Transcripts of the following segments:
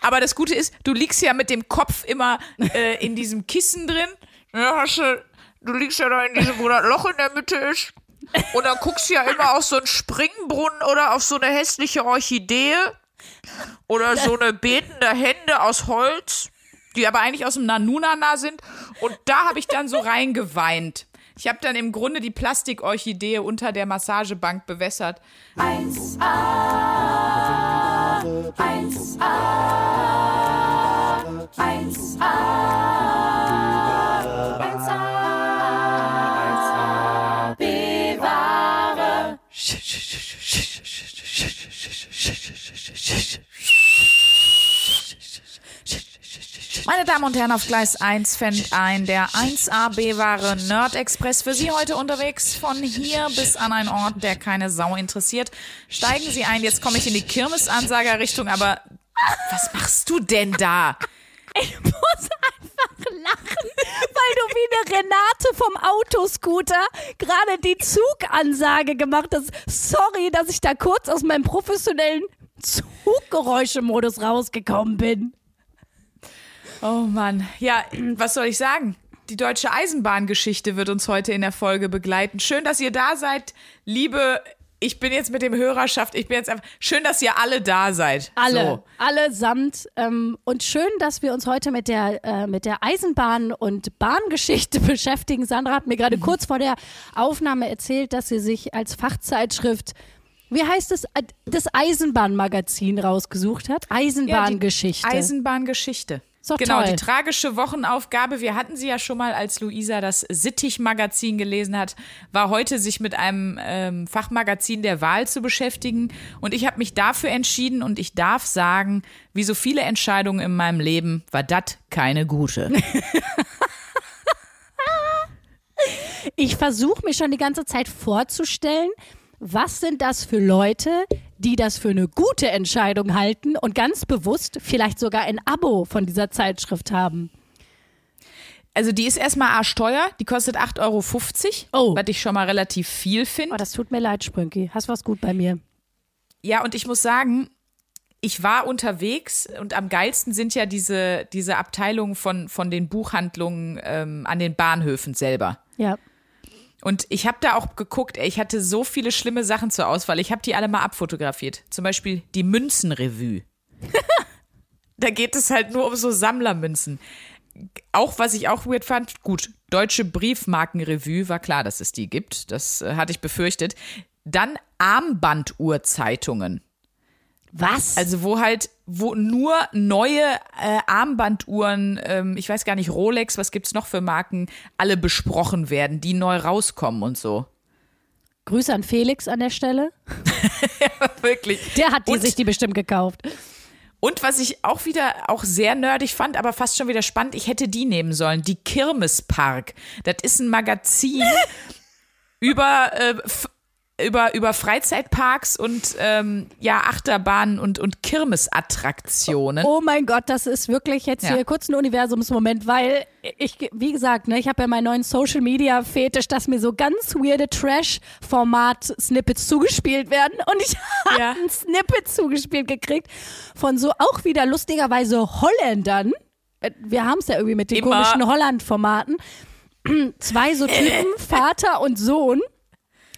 Aber das Gute ist, du liegst ja mit dem Kopf immer äh, in diesem Kissen drin. Ja, hast du, du liegst ja da in diesem, wo das Loch in der Mitte ist. Und dann guckst du ja immer auf so einen Springbrunnen oder auf so eine hässliche Orchidee. Oder so eine betende Hände aus Holz, die aber eigentlich aus dem Nanunana sind. Und da habe ich dann so reingeweint. Ich habe dann im Grunde die Plastikorchidee unter der Massagebank bewässert. 1a, 1a, 1a, 1a, Meine Damen und Herren, auf Gleis 1 fängt ein der 1AB-Ware Nerd Express für Sie heute unterwegs von hier bis an einen Ort, der keine Sau interessiert. Steigen Sie ein, jetzt komme ich in die Kirmesansager-Richtung, aber was machst du denn da? Ich muss einfach lachen, weil du wie eine Renate vom Autoscooter gerade die Zugansage gemacht hast. Sorry, dass ich da kurz aus meinem professionellen Zuggeräuschemodus rausgekommen bin. Oh Mann. Ja, was soll ich sagen? Die deutsche Eisenbahngeschichte wird uns heute in der Folge begleiten. Schön, dass ihr da seid, liebe. Ich bin jetzt mit dem Hörerschaft, ich bin jetzt einfach. Schön, dass ihr alle da seid. Alle, So. allesamt. Ähm, und schön, dass wir uns heute mit der, äh, mit der Eisenbahn- und Bahngeschichte beschäftigen. Sandra hat mir gerade Mhm. kurz vor der Aufnahme erzählt, dass sie sich als Fachzeitschrift, wie heißt es, Äh, das Eisenbahnmagazin rausgesucht hat. Ja, die Eisenbahngeschichte. Genau, toll. die tragische Wochenaufgabe. Wir hatten sie ja schon mal, als Luisa das Sittich-Magazin gelesen hat, war heute, sich mit einem ähm, Fachmagazin der Wahl zu beschäftigen. Und ich habe mich dafür entschieden und ich darf sagen, wie so viele Entscheidungen in meinem Leben, war das keine gute. Ich versuche mir schon die ganze Zeit vorzustellen, was sind das für Leute, die das für eine gute Entscheidung halten und ganz bewusst vielleicht sogar ein Abo von dieser Zeitschrift haben. Also die ist erstmal arschteuer, die kostet 8,50 Euro, Oh. was ich schon mal relativ viel finde. Oh, das tut mir leid, Sprünki. Hast was gut bei mir. Ja, und ich muss sagen, ich war unterwegs und am geilsten sind ja diese, diese Abteilungen von, von den Buchhandlungen ähm, an den Bahnhöfen selber. Ja. Und ich habe da auch geguckt, ey, ich hatte so viele schlimme Sachen zur Auswahl. Ich habe die alle mal abfotografiert. Zum Beispiel die Münzenrevue. da geht es halt nur um so Sammlermünzen. Auch was ich auch weird fand, gut, deutsche Briefmarkenrevue, war klar, dass es die gibt. Das äh, hatte ich befürchtet. Dann Armbanduhrzeitungen. Was? Also wo halt, wo nur neue äh, Armbanduhren, ähm, ich weiß gar nicht, Rolex, was gibt's noch für Marken, alle besprochen werden, die neu rauskommen und so. Grüße an Felix an der Stelle. Wirklich. Der hat die Und- sich die bestimmt gekauft. Und was ich auch wieder auch sehr nerdig fand, aber fast schon wieder spannend, ich hätte die nehmen sollen, die Kirmespark. Das ist ein Magazin über, äh, über, über Freizeitparks und ähm, ja, Achterbahnen und, und Kirmesattraktionen. Oh mein Gott, das ist wirklich jetzt Ja. hier kurz ein Universumsmoment, weil ich, wie gesagt, ne, ich habe ja meinen neuen Social Media Fetisch, dass mir so ganz weirde Trash-Format-Snippets zugespielt werden und ich habe Ja. ein Snippet zugespielt gekriegt von so auch wieder lustigerweise Holländern. Äh, Wir haben es ja irgendwie mit den Immer. komischen Holland-Formaten. Zwei so Typen, Vater und Sohn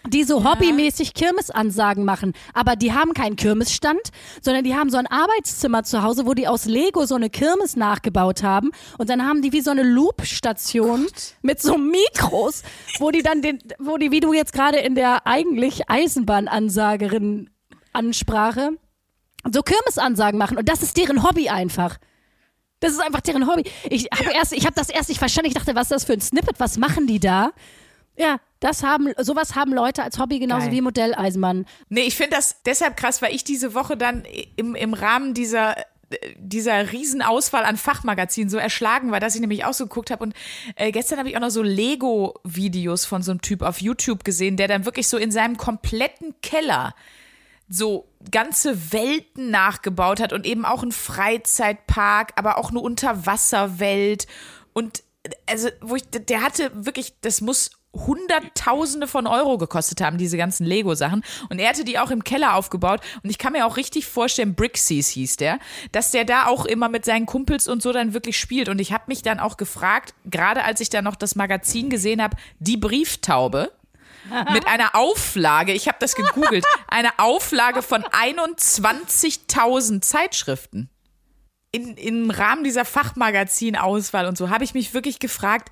die so hobbymäßig Kirmesansagen machen. Aber die haben keinen Kirmesstand, sondern die haben so ein Arbeitszimmer zu Hause, wo die aus Lego so eine Kirmes nachgebaut haben. Und dann haben die wie so eine Loop-Station mit so Mikros, wo die dann den, wo die, wie du jetzt gerade in der eigentlich Eisenbahnansagerin Ansprache, so Kirmesansagen machen. Und das ist deren Hobby einfach. Das ist einfach deren Hobby. Ich habe erst, ich habe das erst nicht verstanden. Ich dachte, was ist das für ein Snippet? Was machen die da? Ja, das haben, sowas haben Leute als Hobby genauso Geil. wie Modelleisenbahn. Nee, ich finde das deshalb krass, weil ich diese Woche dann im, im Rahmen dieser dieser Riesenauswahl an Fachmagazinen so erschlagen war, dass ich nämlich auch so geguckt habe. Und äh, gestern habe ich auch noch so Lego-Videos von so einem Typ auf YouTube gesehen, der dann wirklich so in seinem kompletten Keller so ganze Welten nachgebaut hat und eben auch einen Freizeitpark, aber auch eine Unterwasserwelt. Und also, wo ich, der hatte wirklich, das muss Hunderttausende von Euro gekostet haben, diese ganzen Lego-Sachen. Und er hatte die auch im Keller aufgebaut. Und ich kann mir auch richtig vorstellen, Brixies hieß der, dass der da auch immer mit seinen Kumpels und so dann wirklich spielt. Und ich habe mich dann auch gefragt, gerade als ich da noch das Magazin gesehen habe, die Brieftaube mit einer Auflage, ich habe das gegoogelt, eine Auflage von 21.000 Zeitschriften. In, Im Rahmen dieser Fachmagazin-Auswahl und so habe ich mich wirklich gefragt,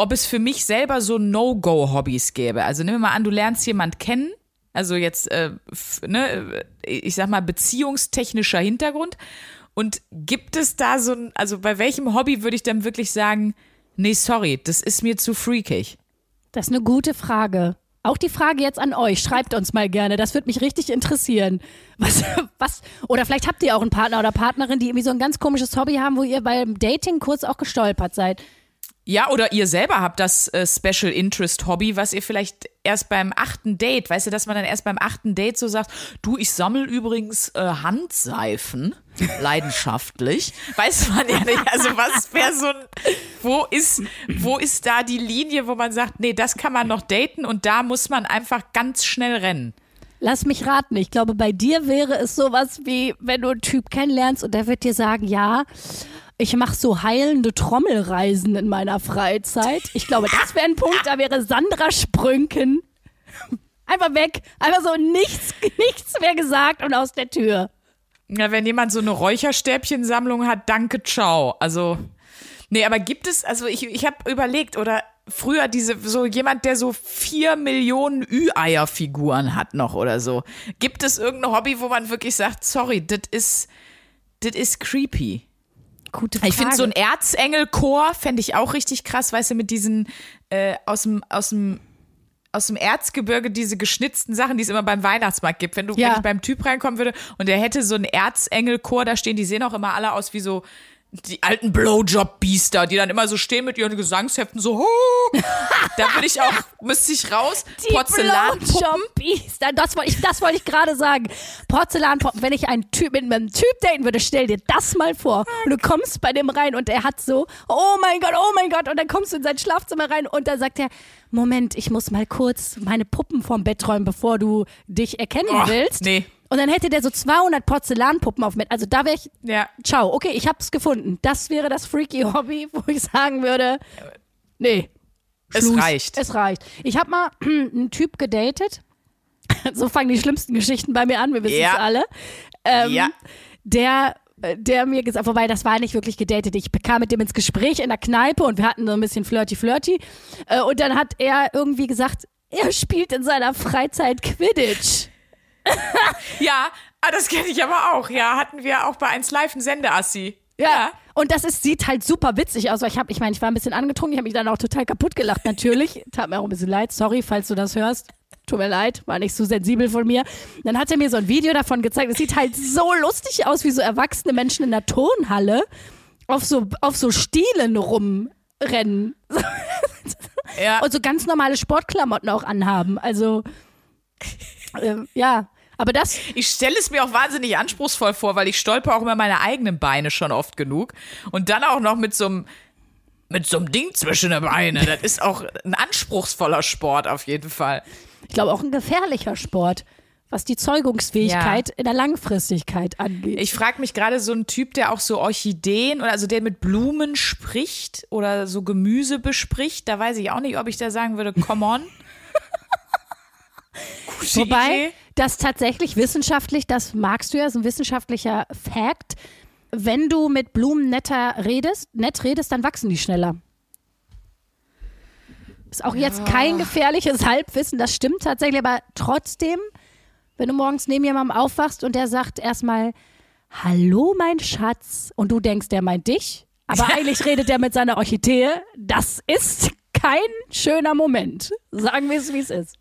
ob es für mich selber so No-Go-Hobbys gäbe. Also nehmen wir mal an, du lernst jemand kennen, also jetzt, äh, ne, ich sag mal, beziehungstechnischer Hintergrund. Und gibt es da so ein, also bei welchem Hobby würde ich dann wirklich sagen, nee, sorry, das ist mir zu freakig? Das ist eine gute Frage. Auch die Frage jetzt an euch. Schreibt uns mal gerne. Das würde mich richtig interessieren. Was, was, oder vielleicht habt ihr auch einen Partner oder Partnerin, die irgendwie so ein ganz komisches Hobby haben, wo ihr beim Dating kurz auch gestolpert seid. Ja, oder ihr selber habt das äh, Special Interest Hobby, was ihr vielleicht erst beim achten Date, weißt du, dass man dann erst beim achten Date so sagt, du, ich sammle übrigens äh, Handseifen, leidenschaftlich. Weiß man ja nicht. Also was wäre so ein, wo ist, wo ist da die Linie, wo man sagt, nee, das kann man noch daten und da muss man einfach ganz schnell rennen. Lass mich raten. Ich glaube, bei dir wäre es sowas wie, wenn du einen Typ kennenlernst und der wird dir sagen, ja, ich mache so heilende Trommelreisen in meiner Freizeit. Ich glaube, das wäre ein Punkt, da wäre Sandra Sprünken einfach weg. Einfach so nichts, nichts mehr gesagt und aus der Tür. Ja, wenn jemand so eine Räucherstäbchensammlung hat, danke, ciao. Also, nee, aber gibt es, also ich, ich habe überlegt, oder früher diese, so jemand, der so vier Millionen Ü-Eier-Figuren hat noch oder so. Gibt es irgendein Hobby, wo man wirklich sagt, sorry, das ist, das ist creepy? Gute Frage. Ich finde so ein Erzengel-Chor fände ich auch richtig krass, weißt du, mit diesen äh, aus dem aus dem aus dem Erzgebirge diese geschnitzten Sachen, die es immer beim Weihnachtsmarkt gibt. Wenn du Ja. wenn ich beim Typ reinkommen würde und der hätte so einen Erzengel-Chor da stehen, die sehen auch immer alle aus wie so die alten Blowjob-Biester, die dann immer so stehen mit ihren Gesangsheften so, "Huh." da würde ich auch, müsste ich raus, Die Porzellanpuppen. Das wollte ich, das wollte ich gerade sagen. Porzellanpuppen. Wenn ich einen Typ mit einem Typ daten würde, stell dir das mal vor. Und du kommst bei dem rein und er hat so, oh mein Gott, oh mein Gott. Und dann kommst du in sein Schlafzimmer rein und dann sagt er, Moment, ich muss mal kurz meine Puppen vom Bett räumen, bevor du dich erkennen Oh, willst. nee. Und dann hätte der so 200 Porzellanpuppen auf Bett. Also da wäre ich, Ja. ciao, okay, ich hab's gefunden. Das wäre das freaky Hobby, wo ich sagen würde, nee. Es Schluss. reicht. Es reicht. Ich habe mal einen Typ gedatet. So fangen die schlimmsten Geschichten bei mir an, wir wissen es Ja. alle. Ähm, Ja. Der, der mir gesagt, wobei das war nicht wirklich gedatet. Ich bekam mit dem ins Gespräch in der Kneipe und wir hatten so ein bisschen flirty flirty. Äh, Und dann hat er irgendwie gesagt, er spielt in seiner Freizeit Quidditch. Ja, ah, das kenne ich aber auch. Ja, hatten wir auch bei 1 Live einen Sendeassi. Ja. Und das ist, sieht halt super witzig aus. Weil ich habe, ich meine, ich war ein bisschen angetrunken, ich habe mich dann auch total kaputt gelacht, natürlich. Tat mir auch ein bisschen leid. Sorry, falls du das hörst. Tut mir leid, war nicht so sensibel von mir. Dann hat er mir so ein Video davon gezeigt. Es sieht halt so lustig aus, wie so erwachsene Menschen in der Turnhalle auf so, auf so Stielen rumrennen. Ja. Und so ganz normale Sportklamotten auch anhaben. Also, ähm, ja. Aber das, Ich stelle es mir auch wahnsinnig anspruchsvoll vor, weil ich stolper auch über meine eigenen Beine schon oft genug. Und dann auch noch mit so einem mit so einem Ding zwischen den Beinen. Das ist auch ein anspruchsvoller Sport auf jeden Fall. ich glaube, auch ein gefährlicher Sport, was die Zeugungsfähigkeit in der Langfristigkeit angeht. Ich frage mich gerade so ein Typ, der auch so Orchideen oder also der mit Blumen spricht oder so Gemüse bespricht. Da weiß ich auch nicht, ob ich da sagen würde, come on. Gute Wobei, Idee. das tatsächlich wissenschaftlich, das magst du ja, ist ein wissenschaftlicher Fact. Wenn du mit Blumen netter redest, nett redest, dann wachsen die schneller. Ist auch jetzt kein gefährliches Halbwissen, das stimmt tatsächlich, aber trotzdem, wenn du morgens neben jemandem aufwachst und der sagt erstmal, Hallo, mein Schatz, und du denkst, der meint dich, aber eigentlich redet der mit seiner Orchidee, das ist kein schöner Moment. Sagen wir es, wie es ist.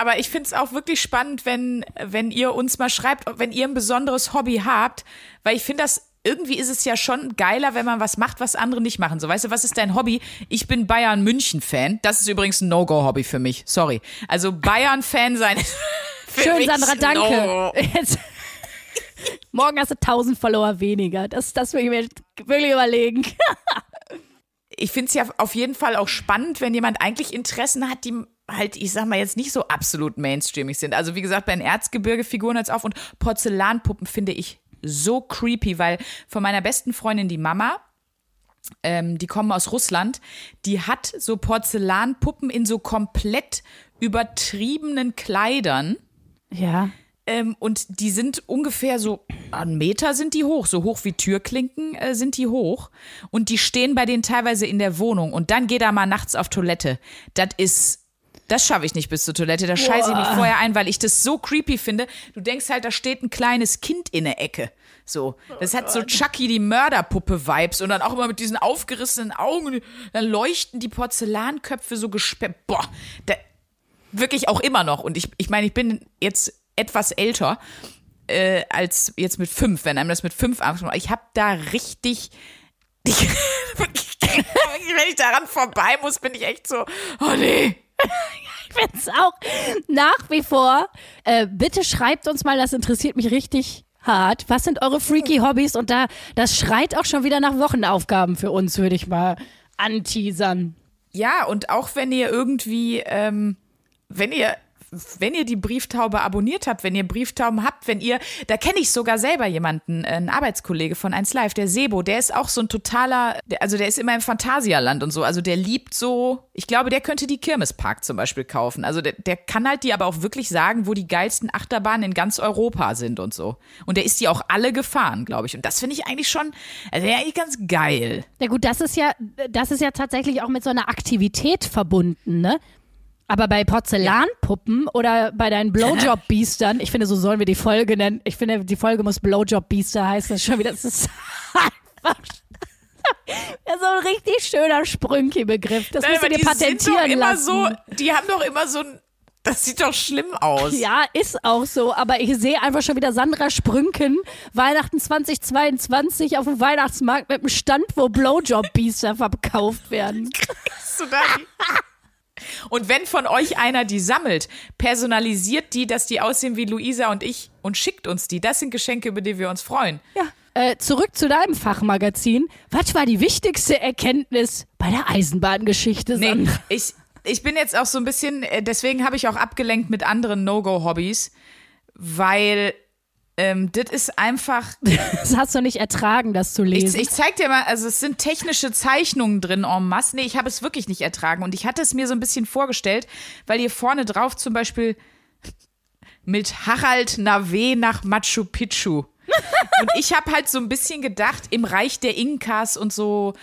Aber ich finde es auch wirklich spannend, wenn, wenn ihr uns mal schreibt, wenn ihr ein besonderes Hobby habt, weil ich finde das, irgendwie ist es ja schon geiler, wenn man was macht, was andere nicht machen. So, weißt du, was ist dein Hobby? Ich bin Bayern-München-Fan. Das ist übrigens ein No-Go-Hobby für mich. Sorry. Also Bayern-Fan sein. ist für Schön, Sandra, danke. Jetzt, morgen hast du 1000 Follower weniger. Das, das will ich mir wirklich überlegen. ich finde es ja auf jeden Fall auch spannend, wenn jemand eigentlich Interessen hat, die halt, ich sag mal, jetzt nicht so absolut mainstreamig sind. Also wie gesagt, bei den Erzgebirge-Figuren als auf und Porzellanpuppen finde ich so creepy, weil von meiner besten Freundin, die Mama, ähm, die kommen aus Russland, die hat so Porzellanpuppen in so komplett übertriebenen Kleidern. Ja. Ähm, und die sind ungefähr so, einen Meter sind die hoch, so hoch wie Türklinken äh, sind die hoch. Und die stehen bei denen teilweise in der Wohnung. Und dann geht er mal nachts auf Toilette. Das ist, das schaffe ich nicht bis zur Toilette. Da scheiße ich mich vorher ein, weil ich das so creepy finde. Du denkst halt, da steht ein kleines Kind in der Ecke. So, das hat so Chucky die Mörderpuppe-Vibes und dann auch immer mit diesen aufgerissenen Augen. Dann leuchten die Porzellanköpfe so gesperrt. Boah, da, wirklich auch immer noch. Und ich, ich meine, ich bin jetzt etwas älter äh, als jetzt mit fünf, wenn einem das mit fünf Angst macht. Ich habe da richtig. Ich, wenn ich daran vorbei muss, bin ich echt so, oh nee. Ich finde es auch nach wie vor. Äh, bitte schreibt uns mal, das interessiert mich richtig hart. Was sind eure freaky Hobbys? Und da, das schreit auch schon wieder nach Wochenaufgaben für uns, würde ich mal anteasern. Ja, und auch wenn ihr irgendwie, ähm, wenn ihr wenn ihr die Brieftaube abonniert habt, wenn ihr Brieftauben habt, wenn ihr, da kenne ich sogar selber jemanden, ein Arbeitskollege von 1 Live, der Sebo, der ist auch so ein totaler, also der ist immer im Phantasialand und so, also der liebt so, ich glaube, der könnte die Kirmespark zum Beispiel kaufen. Also der, der kann halt die aber auch wirklich sagen, wo die geilsten Achterbahnen in ganz Europa sind und so. Und der ist die auch alle gefahren, glaube ich. Und das finde ich eigentlich schon, also eigentlich ganz geil. Ja gut, das ist ja, das ist ja tatsächlich auch mit so einer Aktivität verbunden, ne? Aber bei Porzellanpuppen ja. oder bei deinen Blowjob-Biestern, ich finde, so sollen wir die Folge nennen. Ich finde, die Folge muss Blowjob-Biester heißen. Das ist schon wieder, das ist einfach so ein richtig schöner Sprünki-Begriff. Das Nein, musst du dir patentieren lassen. So, die haben doch immer so ein das sieht doch schlimm aus. Ja, ist auch so. Aber ich sehe einfach schon wieder Sandra Sprünken, Weihnachten 2022 auf dem Weihnachtsmarkt mit einem Stand, wo Blowjob-Biester verkauft werden. Kriegst du da die und wenn von euch einer die sammelt, personalisiert die, dass die aussehen wie Luisa und ich und schickt uns die. Das sind Geschenke, über die wir uns freuen. Ja. Äh, zurück zu deinem Fachmagazin. Was war die wichtigste Erkenntnis bei der Eisenbahngeschichte? Nee, ich, ich bin jetzt auch so ein bisschen, äh, deswegen habe ich auch abgelenkt mit anderen No-Go-Hobbys, weil ähm, das ist einfach. Das hast du nicht ertragen, das zu lesen. Ich, ich zeig dir mal, also es sind technische Zeichnungen drin en masse. Nee, ich habe es wirklich nicht ertragen. Und ich hatte es mir so ein bisschen vorgestellt, weil hier vorne drauf zum Beispiel mit Harald Nave nach Machu Picchu. und ich habe halt so ein bisschen gedacht, im Reich der Inkas und so,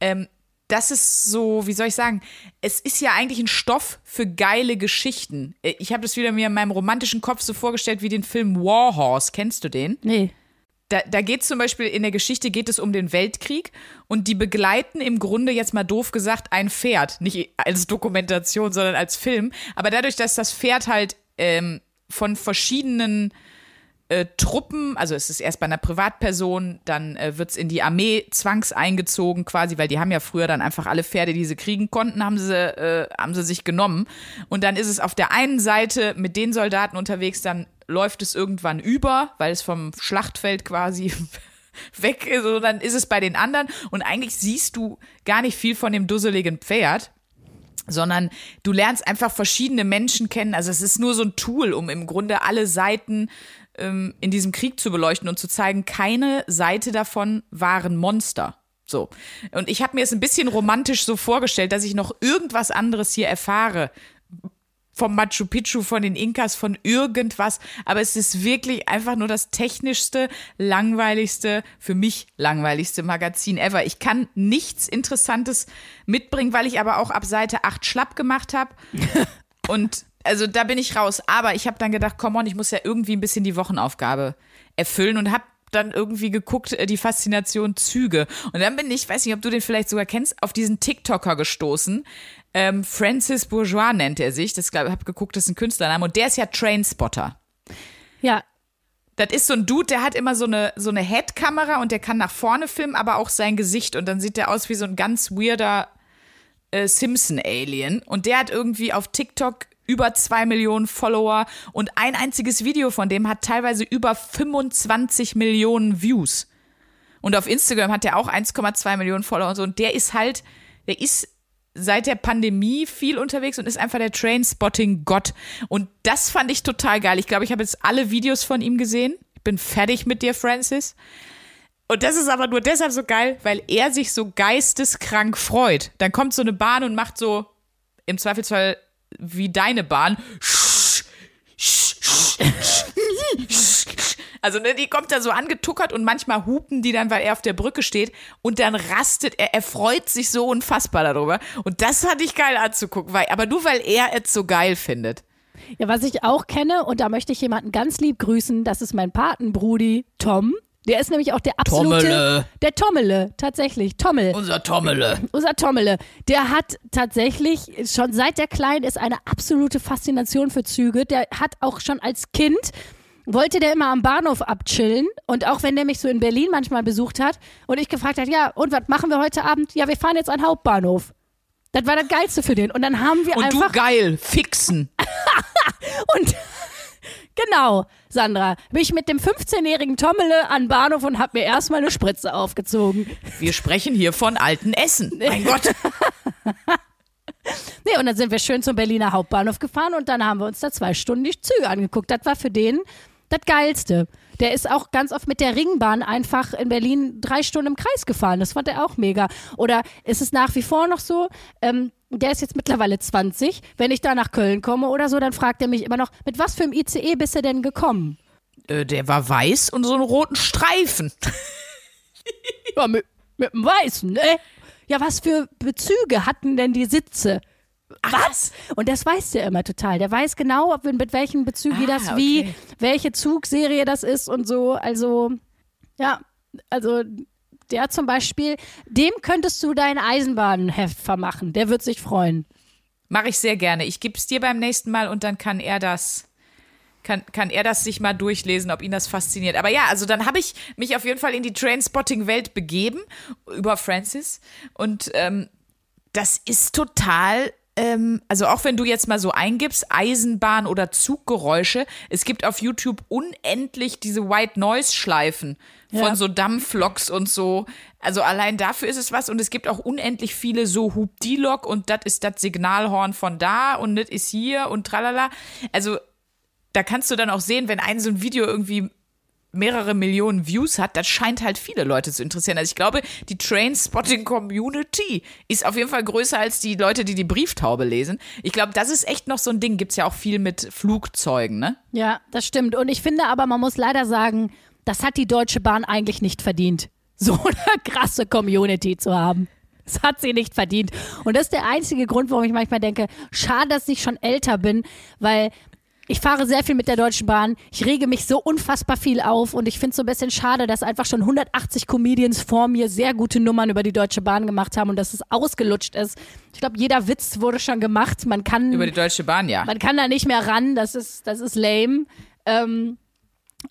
ähm, das ist so, wie soll ich sagen, es ist ja eigentlich ein Stoff für geile Geschichten. Ich habe das wieder mir in meinem romantischen Kopf so vorgestellt wie den Film War Horse. Kennst du den? Nee. Da, da geht es zum Beispiel, in der Geschichte geht es um den Weltkrieg und die begleiten im Grunde, jetzt mal doof gesagt, ein Pferd. Nicht als Dokumentation, sondern als Film. Aber dadurch, dass das Pferd halt ähm, von verschiedenen äh, Truppen, also es ist erst bei einer Privatperson, dann äh, wird es in die Armee zwangseingezogen quasi, weil die haben ja früher dann einfach alle Pferde, die sie kriegen konnten, haben sie, äh, haben sie sich genommen. Und dann ist es auf der einen Seite mit den Soldaten unterwegs, dann läuft es irgendwann über, weil es vom Schlachtfeld quasi weg ist, und dann ist es bei den anderen und eigentlich siehst du gar nicht viel von dem dusseligen Pferd sondern du lernst einfach verschiedene Menschen kennen. Also es ist nur so ein Tool, um im Grunde alle Seiten ähm, in diesem Krieg zu beleuchten und zu zeigen, keine Seite davon waren Monster. So. Und ich habe mir es ein bisschen romantisch so vorgestellt, dass ich noch irgendwas anderes hier erfahre. Vom Machu Picchu, von den Inkas, von irgendwas. Aber es ist wirklich einfach nur das technischste, langweiligste, für mich langweiligste Magazin ever. Ich kann nichts Interessantes mitbringen, weil ich aber auch ab Seite 8 schlapp gemacht habe. Und also da bin ich raus. Aber ich habe dann gedacht, komm on, ich muss ja irgendwie ein bisschen die Wochenaufgabe erfüllen und habe dann irgendwie geguckt, äh, die Faszination Züge. Und dann bin ich, weiß nicht, ob du den vielleicht sogar kennst, auf diesen TikToker gestoßen. Ähm, Francis Bourgeois nennt er sich. Das glaube ich, habe geguckt, das ist ein Künstlername. Und der ist ja Trainspotter. Ja. Das ist so ein Dude, der hat immer so eine, so eine Headkamera und der kann nach vorne filmen, aber auch sein Gesicht. Und dann sieht der aus wie so ein ganz weirder äh, Simpson-Alien. Und der hat irgendwie auf TikTok über zwei Millionen Follower und ein einziges Video von dem hat teilweise über 25 Millionen Views. Und auf Instagram hat er auch 1,2 Millionen Follower und so. Und der ist halt, der ist seit der Pandemie viel unterwegs und ist einfach der Trainspotting-Gott. Und das fand ich total geil. Ich glaube, ich habe jetzt alle Videos von ihm gesehen. Ich bin fertig mit dir, Francis. Und das ist aber nur deshalb so geil, weil er sich so geisteskrank freut. Dann kommt so eine Bahn und macht so im Zweifelsfall wie deine Bahn. Also ne, die kommt da so angetuckert und manchmal hupen die dann, weil er auf der Brücke steht und dann rastet er, er freut sich so unfassbar darüber. Und das fand ich geil anzugucken, weil, aber nur weil er es so geil findet. Ja, was ich auch kenne, und da möchte ich jemanden ganz lieb grüßen, das ist mein Patenbrudi Tom. Der ist nämlich auch der absolute. Tommele. Der Tommele, tatsächlich. Tommel. Unser Tommele. Unser Tommele. Der hat tatsächlich schon seit der klein ist eine absolute Faszination für Züge. Der hat auch schon als Kind wollte der immer am Bahnhof abchillen und auch wenn der mich so in Berlin manchmal besucht hat und ich gefragt hat, ja, und was machen wir heute Abend? Ja, wir fahren jetzt an den Hauptbahnhof. Das war das Geilste für den. Und dann haben wir Und einfach. du geil, fixen. Und genau, Sandra, bin ich mit dem 15-jährigen Tommele an den Bahnhof und hab mir erstmal eine Spritze aufgezogen. Wir sprechen hier von alten Essen. Mein Gott. Nee, und dann sind wir schön zum Berliner Hauptbahnhof gefahren und dann haben wir uns da zwei Stunden die Züge angeguckt. Das war für den das Geilste. Der ist auch ganz oft mit der Ringbahn einfach in Berlin drei Stunden im Kreis gefahren. Das fand er auch mega. Oder ist es nach wie vor noch so? Ähm, der ist jetzt mittlerweile 20. Wenn ich da nach Köln komme oder so, dann fragt er mich immer noch, mit was für einem ICE bist du denn gekommen? Äh, der war weiß und so einen roten Streifen. Ja, mit, mit dem Weißen, ne? Ja, was für Bezüge hatten denn die Sitze? Was? Und das weiß der immer total. Der weiß genau, ob, mit welchen Bezügen Ah, das wie, okay. welche Zugserie das ist und so. Also, ja, also der zum Beispiel, dem könntest du dein Eisenbahnheft vermachen. Der wird sich freuen. Mache ich sehr gerne. Ich gebe es dir beim nächsten Mal und dann kann er das. Kann, kann er das sich mal durchlesen, ob ihn das fasziniert. Aber ja, also dann habe ich mich auf jeden Fall in die Trainspotting-Welt begeben über Francis. Und ähm, das ist total, ähm, also auch wenn du jetzt mal so eingibst, Eisenbahn oder Zuggeräusche, es gibt auf YouTube unendlich diese White Noise-Schleifen von Ja. so Dampfloks und so. Also allein dafür ist es was. Und es gibt auch unendlich viele so Hub-D-Lok und das ist das Signalhorn von da und das ist hier und tralala. Also da kannst du dann auch sehen, wenn ein so ein Video irgendwie mehrere Millionen Views hat, das scheint halt viele Leute zu interessieren. Also ich glaube, die Trainspotting-Community ist auf jeden Fall größer als die Leute, die die Brieftaube lesen. Ich glaube, das ist echt noch so ein Ding. Gibt's ja auch viel mit Flugzeugen, ne? Ja, das stimmt. Und ich finde aber, man muss leider sagen, das hat die Deutsche Bahn eigentlich nicht verdient, so eine krasse Community zu haben. Das hat sie nicht verdient. Und das ist der einzige Grund, warum ich manchmal denke, schade, dass ich schon älter bin, weil ich fahre sehr viel mit der Deutschen Bahn. Ich rege mich so unfassbar viel auf und ich finde es so ein bisschen schade, dass einfach schon 180 Comedians vor mir sehr gute Nummern über die Deutsche Bahn gemacht haben und dass es ausgelutscht ist. Ich glaube, jeder Witz wurde schon gemacht. Man kann Über die Deutsche Bahn, ja. man kann da nicht mehr ran, das ist, das ist lame. Ähm,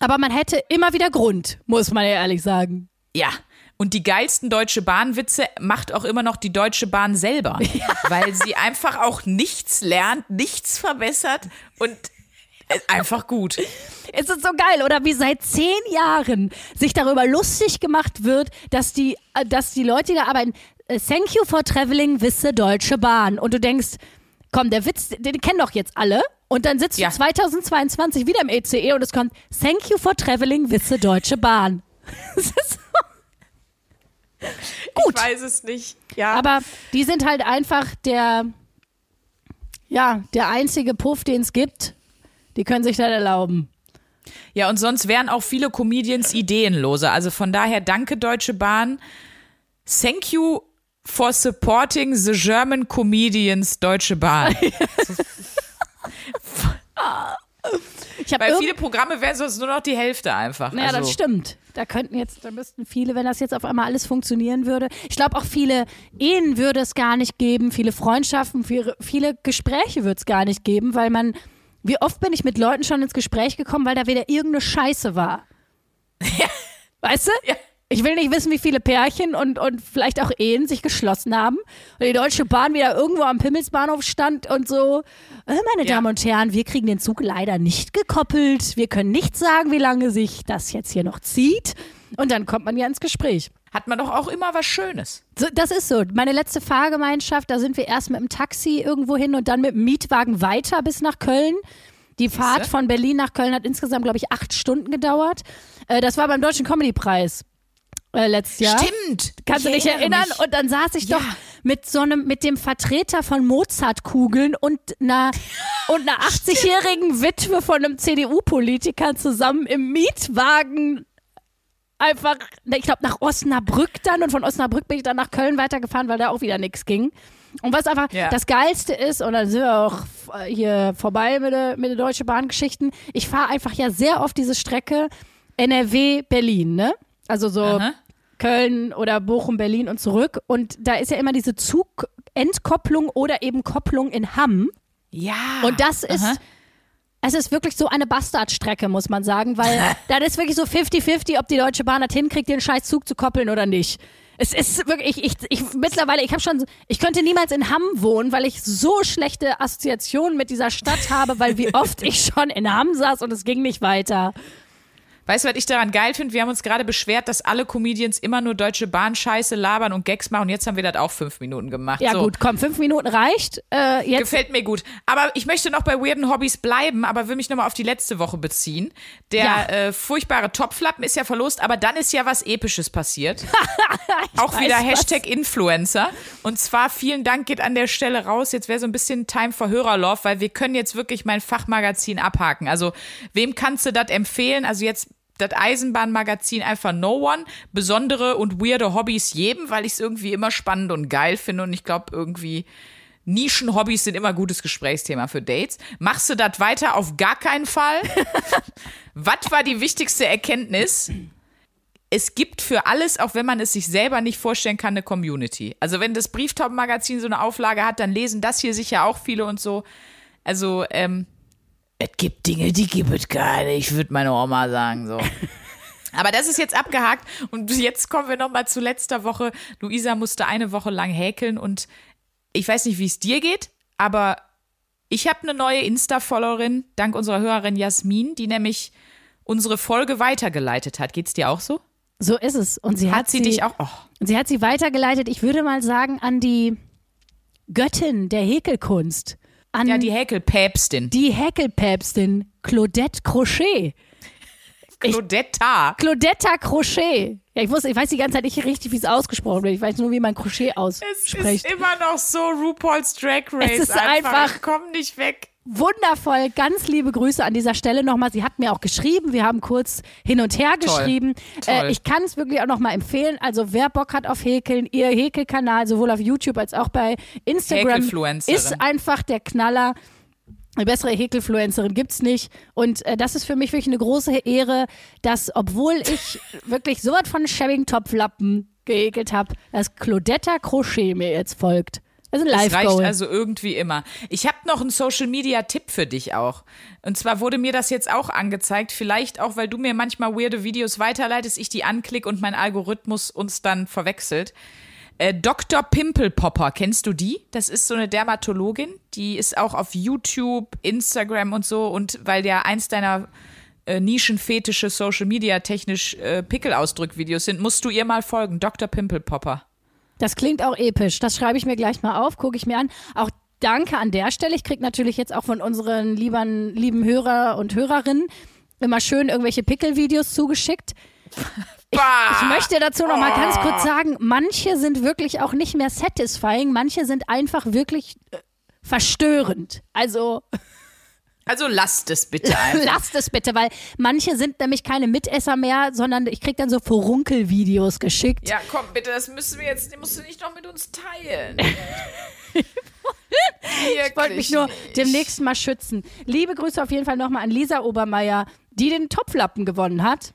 aber man hätte immer wieder Grund, muss man ja ehrlich sagen. Ja. Und die geilsten Deutsche Bahn-Witze macht auch immer noch die Deutsche Bahn selber. Weil sie einfach auch nichts lernt, nichts verbessert und einfach gut. Es ist so geil, oder wie seit zehn Jahren sich darüber lustig gemacht wird, dass die, äh, dass die Leute, die da arbeiten, äh, thank you for traveling the Deutsche Bahn. Und du denkst, komm, der Witz, den, kennen doch jetzt alle. Und dann sitzt Ja. du 2022 wieder im ECE und es kommt, thank you for traveling the Deutsche Bahn. Das ist so Gut. Ich weiß es nicht. Ja. Aber die sind halt einfach der, ja, der einzige Puff, den es gibt. Die können sich das erlauben. Ja, und sonst wären auch viele Comedians ideenloser. Also von daher danke Deutsche Bahn. Thank you for supporting the German comedians Deutsche Bahn. Ich habe Weil viele Programme wären sonst nur noch die Hälfte einfach. Ja, also, das stimmt. Da könnten jetzt, da müssten viele, wenn das jetzt auf einmal alles funktionieren würde. Ich glaube auch viele Ehen würde es gar nicht geben, viele Freundschaften, viele, viele Gespräche würde es gar nicht geben, weil man, wie oft bin ich mit Leuten schon ins Gespräch gekommen, weil da wieder irgendeine Scheiße war. Weißt du? Ja. Ich will nicht wissen, wie viele Pärchen und, und vielleicht auch Ehen sich geschlossen haben und die Deutsche Bahn wieder irgendwo am Pimmelsbahnhof stand und so, äh, meine Ja. Damen und Herren, wir kriegen den Zug leider nicht gekoppelt. Wir können nicht sagen, wie lange sich das jetzt hier noch zieht. Und dann kommt man ja ins Gespräch. Hat man doch auch immer was Schönes. So, das ist so. Meine letzte Fahrgemeinschaft, da sind wir erst mit dem Taxi irgendwo hin und dann mit dem Mietwagen weiter bis nach Köln. Die Fahrt von Berlin nach Köln hat insgesamt, glaube ich, acht Stunden gedauert. Äh, das war beim Deutschen Comedy-Preis äh, letztes Jahr. Stimmt. Kannst du Ich dich erinnern? mich. Und dann saß ich Ja. doch mit so einem, mit dem Vertreter von Mozartkugeln und einer, und einer 80-jährigen Witwe von einem CDU-Politiker zusammen im Mietwagen einfach, ne, ich glaube, nach Osnabrück dann und von Osnabrück bin ich dann nach Köln weitergefahren, weil da auch wieder nichts ging. Und was einfach Ja. das Geilste ist, und dann sind wir auch äh, hier vorbei mit der, mit der Deutsche Bahn-Geschichten, ich fahre einfach ja sehr oft diese Strecke NRW-Berlin, ne? Also so Aha. Köln oder Bochum, Berlin und zurück. Und da ist ja immer diese Zugentkopplung oder eben Kopplung in Hamm. Ja. Und das ist, Aha. Es ist wirklich so eine Bastardstrecke, muss man sagen, weil das ist wirklich so 50-50, ob die Deutsche Bahn das hinkriegt, den scheiß Zug zu koppeln oder nicht. Es ist wirklich, ich, ich, ich mittlerweile, ich habe schon, ich könnte niemals in Hamm wohnen, weil ich so schlechte Assoziationen mit dieser Stadt habe, weil wie oft ich schon in Hamm saß und es ging nicht weiter. Weißt du, was ich daran geil finde? Wir haben uns gerade beschwert, dass alle Comedians immer nur Deutsche Bahn Scheiße labern und Gags machen. Und jetzt haben wir das auch fünf Minuten gemacht. Ja so. gut, komm, fünf Minuten reicht. Äh, jetzt Gefällt mir gut. Aber ich möchte noch bei weirden Hobbys bleiben, aber will mich nochmal auf die letzte Woche beziehen. Der Ja. äh, furchtbare Topflappen ist ja verlost, aber dann ist ja was Episches passiert. Auch wieder was. Hashtag Influencer. Und zwar vielen Dank geht an der Stelle raus. Jetzt wäre so ein bisschen Time for Hörerlove, weil wir können jetzt wirklich mein Fachmagazin abhaken. Also wem kannst du das empfehlen? Also jetzt das Eisenbahnmagazin einfach No One. Besondere und weirde Hobbys jedem, weil ich es irgendwie immer spannend und geil finde und ich glaube irgendwie Nischenhobbys sind immer gutes Gesprächsthema für Dates. Machst du das weiter? Auf gar keinen Fall. Was war die wichtigste Erkenntnis? Es gibt für alles, auch wenn man es sich selber nicht vorstellen kann, eine Community. Also wenn das Brieftaubenmagazin so eine Auflage hat, dann lesen das hier sicher auch viele und so. Also, ähm, es gibt Dinge, die gibt es gar nicht, würde meine Oma sagen, so. Aber das ist jetzt abgehakt und jetzt kommen wir nochmal zu letzter Woche. Luisa musste eine Woche lang häkeln und ich weiß nicht, wie es dir geht, aber ich habe eine neue Insta-Followerin, dank unserer Hörerin Jasmin, die nämlich unsere Folge weitergeleitet hat. Geht's dir auch so? So ist es. Und sie hat, Hat sie dich auch? Oh, Und sie hat sie weitergeleitet, ich würde mal sagen, an die Göttin der Häkelkunst. An ja, die Häkelpäpstin. die Häkelpäpstin Claudette Crochet. Claudetta. Claudetta Crochet. Ja, ich, wusste, ich weiß die ganze Zeit nicht richtig, wie es ausgesprochen wird. Ich weiß nur, wie man Crochet Es ausspricht. ist immer noch so RuPaul's Drag Race. Es ist einfach- Ich komm nicht weg. Wundervoll, ganz liebe Grüße an dieser Stelle nochmal. Sie hat mir auch geschrieben, wir haben kurz hin und her geschrieben. Toll. Äh, ich kann es wirklich auch nochmal empfehlen. Also wer Bock hat auf Häkeln, ihr Häkelkanal, sowohl auf YouTube als auch bei Instagram, ist einfach der Knaller. Eine bessere Häkelfluencerin gibt's nicht. Und äh, das ist für mich wirklich eine große Ehre, dass, obwohl ich wirklich so was von Shabbing-Topflappen gehäkelt habe, dass Claudetta Crochet mir jetzt folgt. Das ist ein Das reicht also irgendwie immer. Ich habe noch einen Social Media Tipp für dich auch. Und zwar wurde mir das jetzt auch angezeigt, vielleicht auch, weil du mir manchmal weirde Videos weiterleitest, ich die anklicke und mein Algorithmus uns dann verwechselt. Äh, Dr. Pimple Popper, kennst du die? Das ist so eine Dermatologin, die ist auch auf YouTube, Instagram und so und weil ja eins deiner äh, Nischenfetische Social Media technisch äh, Pickelausdrückvideos sind, musst du ihr mal folgen. Dr. Pimple Popper. Das klingt auch episch. Das schreibe ich mir gleich mal auf, gucke ich mir an. Auch danke an der Stelle. Ich kriege natürlich jetzt auch von unseren lieben, lieben Hörer und Hörerinnen immer schön irgendwelche Pickel-Videos zugeschickt. Ich, ich möchte dazu noch mal ganz kurz sagen, manche sind wirklich auch nicht mehr satisfying, manche sind einfach wirklich äh, verstörend. Also Also lasst es bitte einfach. lasst es bitte, weil manche sind nämlich keine Mitesser mehr, sondern ich kriege dann so Furunkel-Videos geschickt. Ja, komm, bitte, das müssen wir jetzt, musst du nicht noch mit uns teilen. Ich wollte mich nur demnächst mal schützen. Liebe Grüße auf jeden Fall nochmal an Lisa Obermeier, die den Topflappen gewonnen hat.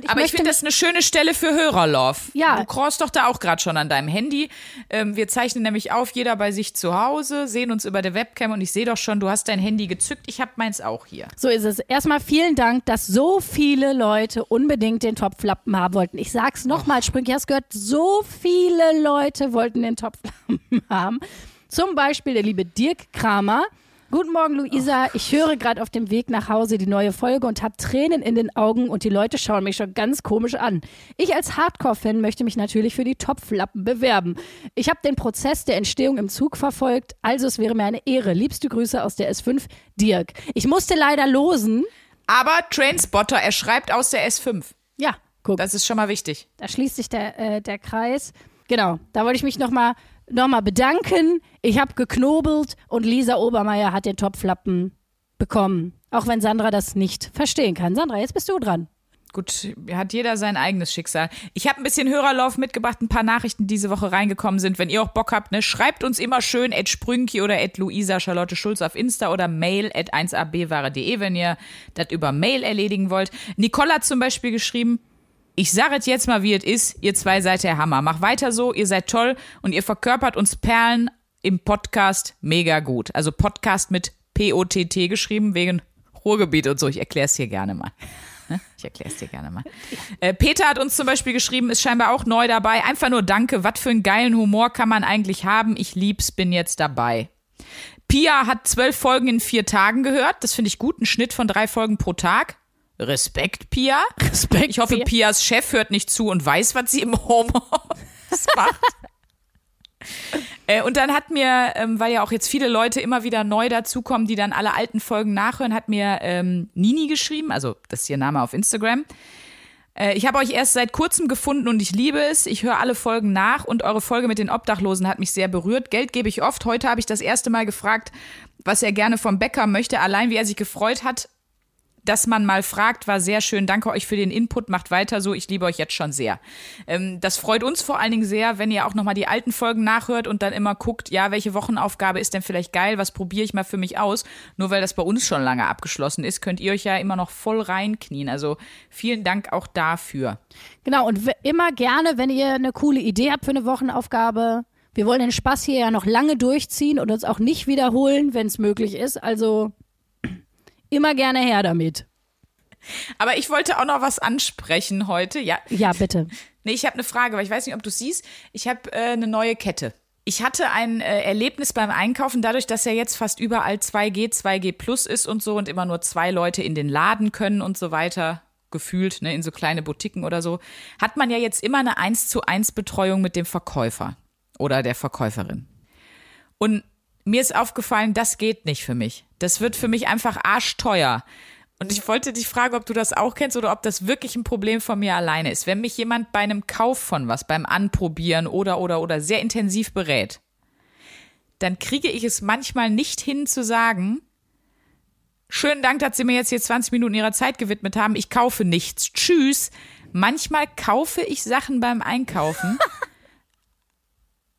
Ich Aber ich finde das eine schöne Stelle für Hörerlove. Ja. Du crawlst doch da auch gerade schon an deinem Handy. Ähm, wir zeichnen nämlich auf, jeder bei sich zu Hause, sehen uns über der Webcam und ich sehe doch schon, du hast dein Handy gezückt. Ich habe meins auch hier. so ist es. Erstmal vielen Dank, dass so viele Leute unbedingt den Topflappen haben wollten. Ich sag's nochmal, Sprünki, hast gehört, so viele Leute wollten den Topflappen haben. Zum Beispiel der liebe Dirk Kramer, Guten Morgen, Luisa. Ich höre gerade auf dem Weg nach Hause die neue Folge und habe Tränen in den Augen und die Leute schauen mich schon ganz komisch an. Ich als Hardcore-Fan möchte mich natürlich für die Topflappen bewerben. Ich habe den Prozess der Entstehung im Zug verfolgt, also es wäre mir eine Ehre. Liebste Grüße aus der S5, Dirk. Ich musste leider losen. Aber Trainspotter, er schreibt aus der S5. Ja, guck. Das ist schon mal wichtig. Da schließt sich der, äh, der Kreis. Genau, da wollte ich mich nochmal noch mal bedanken. Ich habe geknobelt und Lisa Obermeier hat den Topflappen bekommen. Auch wenn Sandra das nicht verstehen kann. Sandra, jetzt bist du dran. Gut, hat jeder sein eigenes Schicksal. Ich habe ein bisschen Hörerlauf mitgebracht, ein paar Nachrichten die diese Woche reingekommen sind. Wenn ihr auch Bock habt, ne, schreibt uns immer schön at Sprünki oder at Luisa Charlotte Schulz auf Insta oder mail at 1abware.de, wenn ihr das über Mail erledigen wollt. Nicole hat zum Beispiel geschrieben, ich sage es jetzt mal, wie es ist. Ihr zwei seid der Hammer. Macht weiter so. Ihr seid toll und ihr verkörpert uns Perlen im Podcast mega gut. Also Podcast mit P-O-T-T geschrieben wegen Ruhrgebiet und so. Ich erkläre es hier gerne mal. Ich erkläre es dir gerne mal. Äh, Peter hat uns zum Beispiel geschrieben, ist scheinbar auch neu dabei. Einfach nur Danke. Was für einen geilen Humor kann man eigentlich haben? Ich lieb's, bin jetzt dabei. Pia hat zwölf Folgen in vier Tagen gehört. Das finde ich gut. Ein Schnitt von drei Folgen pro Tag. Respekt, Pia. Respekt. Ich hoffe, Pia. Pias Chef hört nicht zu und weiß, was sie im Homeoffice macht. Äh, und dann hat mir, ähm, weil ja auch jetzt viele Leute immer wieder neu dazukommen, die dann alle alten Folgen nachhören, hat mir ähm, Nini geschrieben, also das ist ihr Name auf Instagram. Äh, ich habe euch erst seit kurzem gefunden und ich liebe es. Ich höre alle Folgen nach und eure Folge mit den Obdachlosen hat mich sehr berührt. Geld gebe ich oft. Heute habe ich das erste Mal gefragt, was er gerne vom Bäcker möchte. Allein wie er sich gefreut hat, dass man mal fragt, war sehr schön. Danke euch für den Input. Macht weiter so. Ich liebe euch jetzt schon sehr. Ähm, das freut uns vor allen Dingen sehr, wenn ihr auch nochmal die alten Folgen nachhört und dann immer guckt, ja, welche Wochenaufgabe ist denn vielleicht geil? Was probiere ich mal für mich aus? Nur weil das bei uns schon lange abgeschlossen ist, könnt ihr euch ja immer noch voll reinknien. Also vielen Dank auch dafür. Genau, und immer gerne, wenn ihr eine coole Idee habt für eine Wochenaufgabe. Wir wollen den Spaß hier ja noch lange durchziehen und uns auch nicht wiederholen, wenn es möglich ist. Also immer gerne her damit. Aber ich wollte auch noch was ansprechen heute. Ja, Ja, bitte. Nee, ich habe eine Frage, weil ich weiß nicht, ob du siehst. Ich habe äh, eine neue Kette. Ich hatte ein äh, Erlebnis beim Einkaufen, dadurch, dass ja jetzt fast überall 2G, 2G Plus ist und so und immer nur zwei Leute in den Laden können und so weiter, gefühlt, ne, in so kleine Boutiquen oder so, hat man ja jetzt immer eine 1 zu 1 Betreuung mit dem Verkäufer oder der Verkäuferin. Und mir ist aufgefallen, das geht nicht für mich. Das wird für mich einfach arschteuer. Und ich wollte dich fragen, ob du das auch kennst oder ob das wirklich ein Problem von mir alleine ist. Wenn mich jemand bei einem Kauf von was, beim Anprobieren oder oder oder sehr intensiv berät, dann kriege ich es manchmal nicht hin zu sagen, schönen Dank, dass Sie mir jetzt hier 20 Minuten Ihrer Zeit gewidmet haben. Ich kaufe nichts. Tschüss. Manchmal kaufe ich Sachen beim Einkaufen.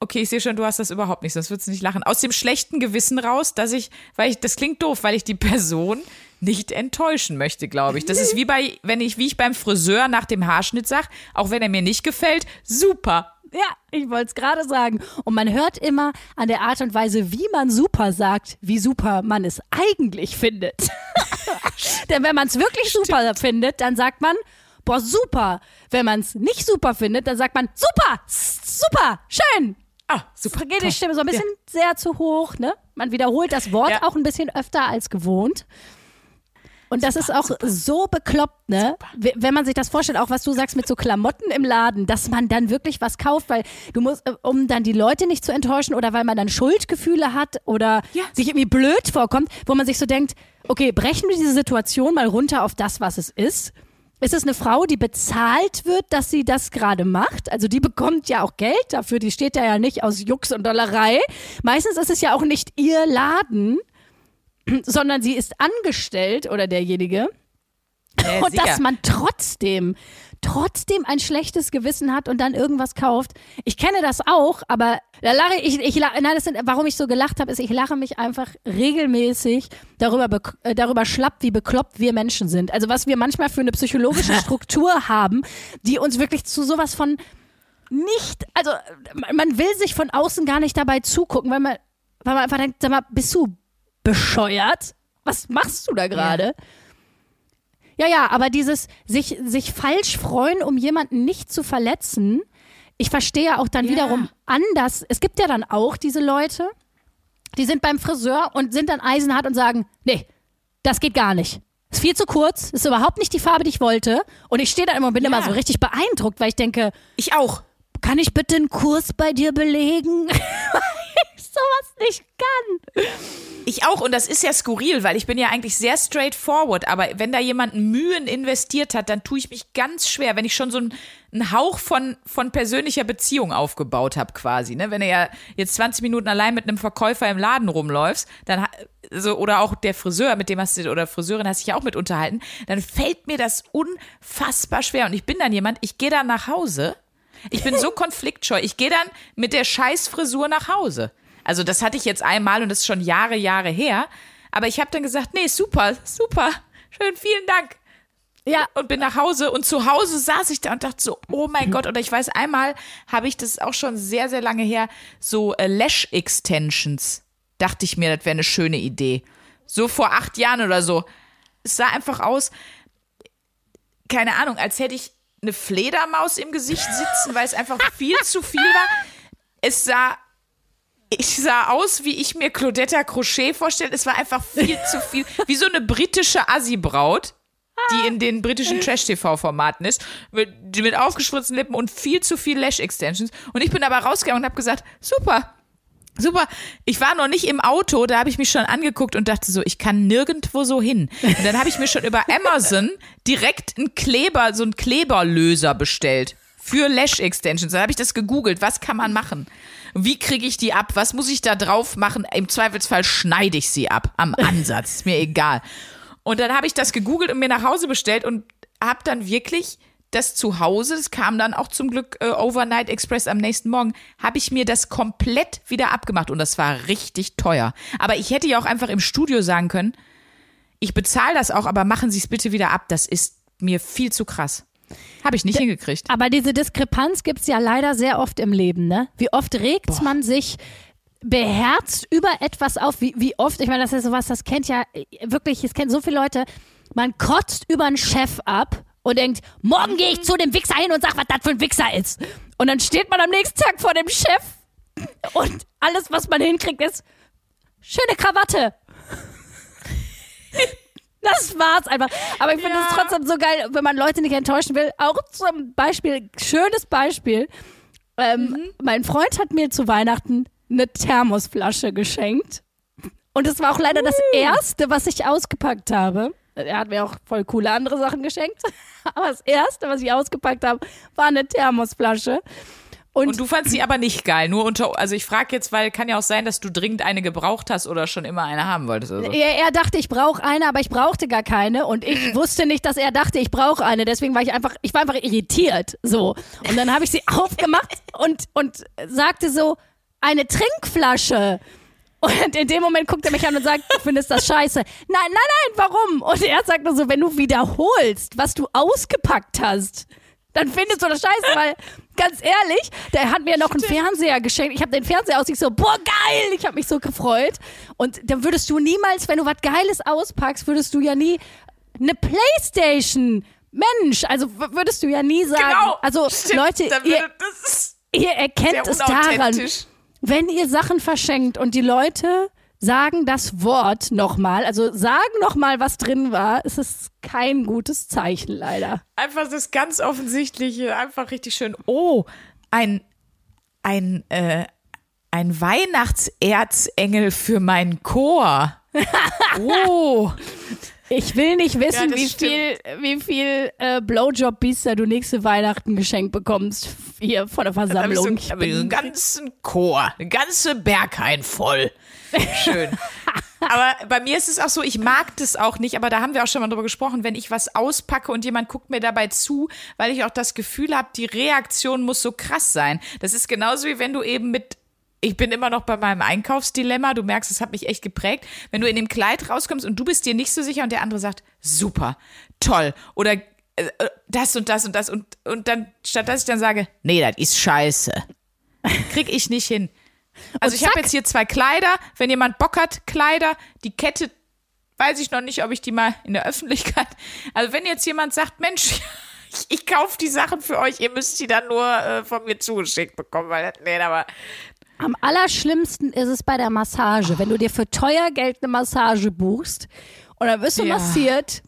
Okay, ich sehe schon, du hast das überhaupt nicht, sonst würdest du nicht lachen. Aus dem schlechten Gewissen raus, dass ich, weil ich, das klingt doof, weil ich die Person nicht enttäuschen möchte, glaube ich. Das ist wie bei, wenn ich, wie ich beim Friseur nach dem Haarschnitt sag, auch wenn er mir nicht gefällt, super. Ja, ich wollte es gerade sagen. Und man hört immer an der Art und Weise, wie man super sagt, wie super man es eigentlich findet. Denn wenn man es wirklich super findet, dann sagt man, boah, super. Wenn man es nicht super findet, dann sagt man, super, super, schön. Ah, super. Geht die Stimme so ein bisschen sehr zu hoch, ne? Man wiederholt das Wort Ja. auch ein bisschen öfter als gewohnt. Und das ist auch so bekloppt, ne? W- Wenn man sich das vorstellt, auch was du sagst mit so Klamotten im Laden, dass man dann wirklich was kauft, weil du musst, äh, um dann die Leute nicht zu enttäuschen oder weil man dann Schuldgefühle hat oder Ja. sich irgendwie blöd vorkommt, wo man sich so denkt, okay, brechen wir diese Situation mal runter auf das, was es ist. Ist es eine Frau, die bezahlt wird, dass sie das gerade macht? Also die bekommt ja auch Geld dafür, die steht da ja nicht aus Jux und Dollerei. Meistens ist es ja auch nicht ihr Laden, sondern sie ist angestellt oder derjenige. Ja, und dass man trotzdem, trotzdem ein schlechtes Gewissen hat und dann irgendwas kauft. Ich kenne das auch, aber da lache ich, ich lache, nein, das sind, warum ich so gelacht habe, ist, ich lache mich einfach regelmäßig darüber, äh, darüber schlapp, wie bekloppt wir Menschen sind. Also was wir manchmal für eine psychologische Struktur haben, die uns wirklich zu sowas von nicht, also man- man will sich von außen gar nicht dabei zugucken, weil man, weil man einfach denkt, sag mal, bist du bescheuert? Was machst du da gerade? Ja, ja, aber dieses sich, sich falsch freuen, um jemanden nicht zu verletzen, ich verstehe auch dann Ja. wiederum anders. Es gibt ja dann auch diese Leute, Die sind beim Friseur und sind dann eisenhart und sagen, nee, das geht gar nicht. Ist viel zu kurz, ist überhaupt nicht die Farbe, die ich wollte. Und ich stehe da immer und bin Ja. immer so richtig beeindruckt, weil ich denke, Ich auch. kann ich bitte einen Kurs bei dir belegen? ich sowas nicht kann. Ich auch. Und das ist ja skurril, weil ich bin ja eigentlich sehr straightforward. Aber wenn da jemand Mühen investiert hat, dann tue ich mich ganz schwer, wenn ich schon so einen, Hauch von, von persönlicher Beziehung aufgebaut habe quasi. Ne? Wenn du ja jetzt 20 Minuten allein mit einem Verkäufer im Laden rumläufst, dann so, oder auch der Friseur, mit dem hast du, oder Friseurin hast dich ja auch mit unterhalten, dann fällt mir das unfassbar schwer. Und ich bin dann jemand, ich gehe dann nach Hause. Ich bin so konfliktscheu. Ich gehe dann mit der Scheißfrisur nach Hause. Also das hatte ich jetzt einmal und das ist schon Jahre, Jahre her. Aber ich habe dann gesagt, nee, super, super, schön, vielen Dank. Ja, Und bin nach Hause und zu Hause saß ich da und dachte so, oh mein Gott. Oder ich weiß, einmal habe ich, das auch schon sehr, sehr lange her, so äh, Lash-Extensions. Dachte ich mir, das wäre eine schöne Idee. So vor acht Jahren oder so. Es sah einfach aus, keine Ahnung, als hätte ich eine Fledermaus im Gesicht sitzen, weil es einfach viel zu viel war. Es sah, ich sah aus, wie ich mir Claudetta Crochet vorstelle. Es war einfach viel zu viel. Wie so eine britische Assi-Braut, die in den britischen Trash-TV-Formaten ist, mit, mit aufgespritzten Lippen und viel zu viel Lash-Extensions. Und ich bin aber rausgegangen und habe gesagt, super, Super. Ich war noch nicht im Auto, da habe ich mich schon angeguckt und dachte so, ich kann nirgendwo so hin. Und dann habe ich mir schon über Amazon direkt einen Kleber, so einen Kleberlöser bestellt für Lash Extensions. Dann habe ich das gegoogelt, was kann man machen? Wie kriege ich die ab? Was muss ich da drauf machen? Im Zweifelsfall schneide ich sie ab am Ansatz, ist mir egal. Und dann habe ich das gegoogelt und mir nach Hause bestellt und habe dann wirklich das zu Hause, das kam dann auch zum Glück äh, Overnight Express am nächsten Morgen, habe ich mir das komplett wieder abgemacht und das war richtig teuer. Aber ich hätte ja auch einfach im Studio sagen können, ich bezahle das auch, aber machen Sie es bitte wieder ab, das ist mir viel zu krass. Habe ich nicht hingekriegt. aber diese Diskrepanz gibt's ja leider sehr oft im Leben, ne? Wie oft regt man sich beherzt über etwas auf, wie, wie oft, ich meine, das ist sowas, das kennt ja wirklich, es kennt so viele Leute, man kotzt über einen Chef ab und denkt, morgen gehe ich zu dem Wichser hin und sag, was das für ein Wichser ist. Und dann steht man am nächsten Tag vor dem Chef und alles, was man hinkriegt, ist schöne Krawatte. Das war's einfach. Aber ich finde es Ja. trotzdem so geil, wenn man Leute nicht enttäuschen will. Auch zum Beispiel, schönes Beispiel. Ähm, Mein Freund hat mir zu Weihnachten eine Thermosflasche geschenkt. Und es war auch leider das erste, was ich ausgepackt habe. Er hat mir auch voll coole andere Sachen geschenkt. Aber das erste, was ich ausgepackt habe, war eine Thermosflasche. Und, Und du fandst sie aber nicht geil, nur unter, also ich frage jetzt, weil kann ja auch sein, dass du dringend eine gebraucht hast oder schon immer eine haben wolltest. Oder so. er, er dachte, ich brauche eine, aber ich brauchte gar keine. Und ich wusste nicht, dass er dachte, ich brauche eine. Deswegen war ich einfach, ich war einfach irritiert. So. Und dann habe ich sie aufgemacht und, und sagte so, eine Trinkflasche. Und in dem Moment guckt er mich an und sagt, du findest das scheiße. Nein, nein, nein, warum? Und er sagt nur so, wenn du wiederholst, was du ausgepackt hast, dann findest du das scheiße, weil ganz ehrlich, der hat mir noch einen Fernseher geschenkt. Ich habe den Fernseher aus, ich so, boah, geil, ich habe mich so gefreut. Und dann würdest du niemals, wenn du was Geiles auspackst, würdest du ja nie eine Playstation, Mensch, also würdest du ja nie sagen. Genau. Also Stimmt, Leute, ihr, ihr erkennt es daran, wenn ihr Sachen verschenkt und die Leute sagen das Wort nochmal, also sagen nochmal, was drin war, ist es kein gutes Zeichen leider. Einfach das ganz offensichtliche, einfach richtig schön. Oh, ein, ein, äh, ein Weihnachtserzengel für meinen Chor. Oh, Ich will nicht wissen, Ja, wie viel, wie viel äh, Blowjob-Biester du nächste Weihnachten geschenkt bekommst hier von der da hab ich so, Versammlung. ich einen ganzen Chor, eine ganze Berghain voll. Schön. Aber bei mir ist es auch so, ich mag das auch nicht, aber da haben wir auch schon mal drüber gesprochen, wenn ich was auspacke und jemand guckt mir dabei zu, weil ich auch das Gefühl habe, die Reaktion muss so krass sein. Das ist genauso wie wenn du eben mit ich bin immer noch bei meinem Einkaufsdilemma. Du merkst, es hat mich echt geprägt. Wenn du in dem Kleid rauskommst und du bist dir nicht so sicher und der andere sagt, super, toll oder äh, äh, das und das und das und, und dann, statt dass ich dann sage, nee, das ist scheiße, krieg ich nicht hin. Also Und ich habe jetzt hier zwei Kleider. Wenn jemand Bock hat, Kleider, die Kette, weiß ich noch nicht, ob ich die mal in der Öffentlichkeit. Also wenn jetzt jemand sagt, Mensch, ich, ich kaufe die Sachen für euch, ihr müsst die dann nur äh, von mir zugeschickt bekommen, weil nee, aber Am allerschlimmsten ist es bei der Massage, wenn du dir für teuer Geld eine Massage buchst und dann wirst du Ja. massiert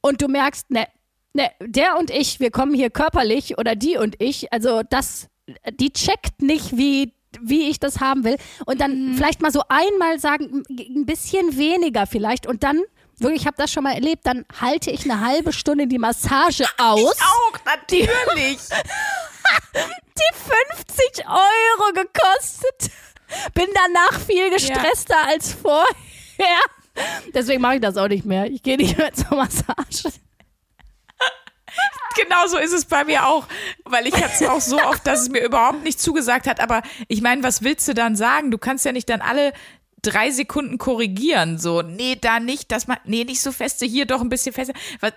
und du merkst, ne, ne, der und ich, wir kommen hier körperlich oder die und ich, also das, die checkt nicht, wie wie ich das haben will und dann vielleicht mal so einmal sagen, ein bisschen weniger vielleicht und dann wirklich, ich habe das schon mal erlebt, dann halte ich eine halbe Stunde die Massage aus. Auch, natürlich. die 50 Euro gekostet. Bin danach viel gestresster als vorher. Deswegen mache ich das auch nicht mehr. Ich gehe nicht mehr zur Massage. Genau so ist es bei mir auch, weil ich hatte es auch so oft, dass es mir überhaupt nicht zugesagt hat. Aber ich meine, was willst du dann sagen? Du kannst ja nicht dann alle drei Sekunden korrigieren. So, nee, da nicht, das mal, nee, nicht so feste, hier doch ein bisschen fester.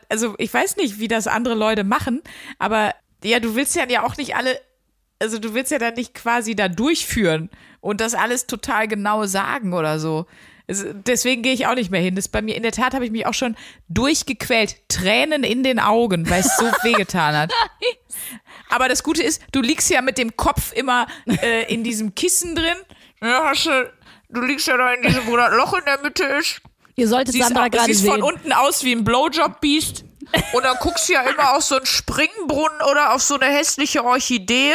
Also ich weiß nicht, wie das andere Leute machen, aber ja, du willst ja auch nicht alle, also du willst ja dann nicht quasi da durchführen und das alles total genau sagen oder so. Es, deswegen gehe ich auch nicht mehr hin. Das bei mir, in der Tat habe ich mich auch schon durchgequält. Tränen in den Augen, weil es so wehgetan hat. Aber das Gute ist, du liegst ja mit dem Kopf immer äh, in diesem Kissen drin. Ja, hast du, du liegst ja da in diesem, wo das Loch in der Mitte ist. Ihr solltet Siehst, Sandra auch, gerade siehst von unten aus wie ein Blowjob-Biest. Und dann guckst du ja immer auf so einen Springbrunnen oder auf so eine hässliche Orchidee.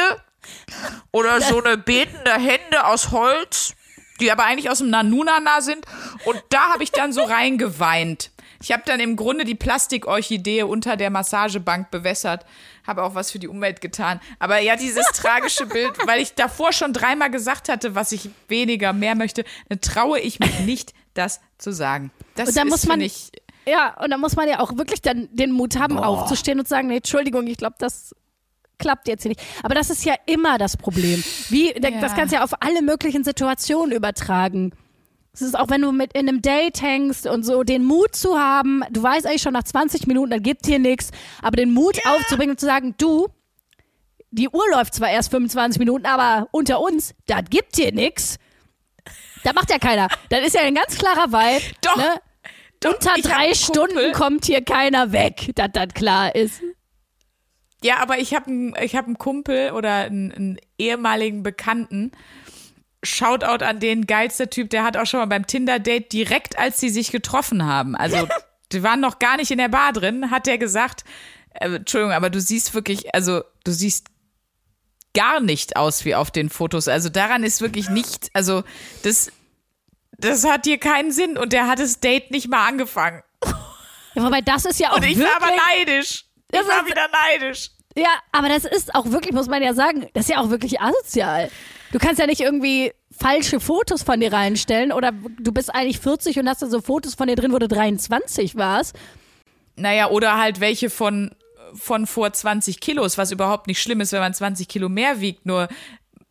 Oder so eine betende Hände aus Holz, die aber eigentlich aus dem Nanunana sind. Und da habe ich dann so reingeweint. Ich habe dann im Grunde die Plastikorchidee unter der Massagebank bewässert, habe auch was für die Umwelt getan. Aber ja, dieses tragische Bild, weil ich davor schon dreimal gesagt hatte, was ich weniger, mehr möchte, dann traue ich mich nicht, das zu sagen. Das Und da ist, muss man- ich, Ja, und da muss man ja auch wirklich dann den Mut haben, aufzustehen und zu sagen, nee, Entschuldigung, ich glaube, das klappt jetzt hier nicht. Aber das ist ja immer das Problem. Wie, Ja. das kannst du ja auf alle möglichen Situationen übertragen. Es ist auch, wenn du mit in einem Date hängst und so den Mut zu haben, du weißt eigentlich schon nach 20 Minuten, dann gibt hier nichts, aber den Mut aufzubringen und zu sagen, du, die Uhr läuft zwar erst 25 Minuten, aber unter uns, das gibt hier nichts. Da macht ja keiner. Das ist ja ein ganz klarer Vibe. Doch. Ne? Doch, Unter drei Stunden kommt hier keiner weg, dass das klar ist. Ja, aber ich habe einen ich hab einen Kumpel oder einen, einen ehemaligen Bekannten. Shoutout an den geilster Typ, der hat auch schon mal beim Tinder-Date direkt, als sie sich getroffen haben. Also, die waren noch gar nicht in der Bar drin, hat der gesagt, äh, Entschuldigung, aber du siehst wirklich, also du siehst gar nicht aus wie auf den Fotos. Also daran ist wirklich nicht, also das, das hat hier keinen Sinn und der hat das Date nicht mal angefangen. Ja, wobei das ist ja auch Und ich wirklich, war aber neidisch. Ich Das war wieder neidisch. Ja, aber das ist auch wirklich, muss man ja sagen, das ist ja auch wirklich asozial. Du kannst ja nicht irgendwie falsche Fotos von dir reinstellen oder du bist eigentlich 40 und hast da so Fotos von dir drin, wo du 23 warst. Naja, oder halt welche von, von vor 20 Kilos, was überhaupt nicht schlimm ist, wenn man 20 Kilo mehr wiegt. Nur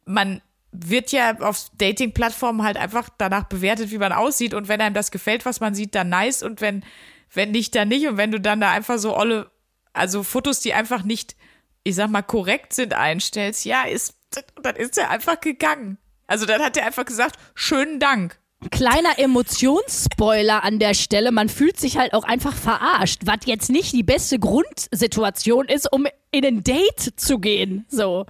man wird ja auf Dating-Plattformen halt einfach danach bewertet, wie man aussieht. Und wenn einem das gefällt, was man sieht, dann nice. Und wenn, wenn nicht, dann nicht. Und wenn du dann da einfach so olle, also Fotos, die einfach nicht, ich sag mal, korrekt sind, einstellst, ja, ist, dann ist er einfach gegangen. Also dann hat er einfach gesagt, schönen Dank. Kleiner Emotionsspoiler an der Stelle, man fühlt sich halt auch einfach verarscht, was jetzt nicht die beste Grundsituation ist, um in ein Date zu gehen. So.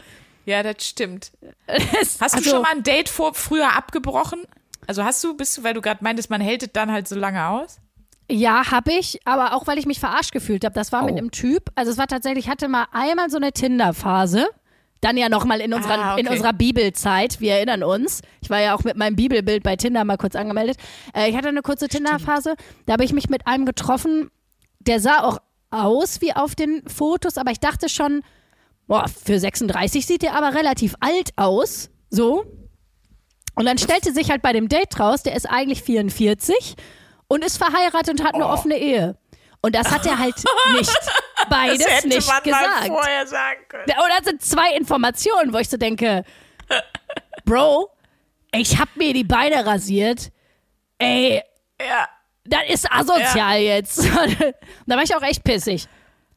Ja, das stimmt. Das- Hast du also- schon mal ein Date vor, früher abgebrochen? Also hast du, bist du, weil du gerade meintest, man hält es dann halt so lange aus? Ja, habe ich, aber auch weil ich mich verarscht gefühlt habe. Das war mit Oh. einem Typ. Also es war tatsächlich, ich hatte mal einmal so eine Tinder-Phase. Dann ja nochmal in, unserer, Ah, okay. in unserer Bibelzeit, wir erinnern uns. Ich war ja auch mit meinem Bibelbild bei Tinder mal kurz angemeldet. Äh, ich hatte eine kurze Tinder-Phase. Da habe ich mich mit einem getroffen, der sah auch aus wie auf den Fotos, aber ich dachte schon, boah, für 36 sieht er aber relativ alt aus. So. Und dann stellte sich halt bei dem Date raus, der ist eigentlich 44 und ist verheiratet und hat eine offene Ehe. Und das hat er halt nicht beides nicht gesagt. vorher sagen können. Und das sind zwei Informationen, wo ich so denke, Bro, ich hab mir die Beine rasiert. Ey, Ja. das ist asozial jetzt. da war ich auch echt pissig.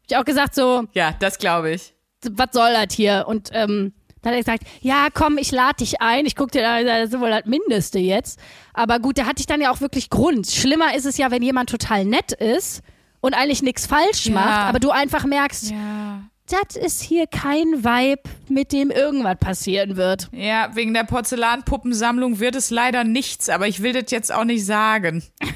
Ich auch gesagt so, ja, das glaube ich. was soll das hier? Und ähm, dann hat er gesagt, ja, komm, ich lade dich ein. Ich guck dir da, das ist wohl das Mindeste jetzt. Aber gut, da hatte ich dann ja auch wirklich Grund. Schlimmer ist es ja, wenn jemand total nett ist und eigentlich nichts falsch Ja. macht, aber du einfach merkst, Ja. das ist hier kein Vibe, mit dem irgendwas passieren wird. Ja, wegen der Porzellanpuppensammlung wird es leider nichts, aber ich will das jetzt auch nicht sagen.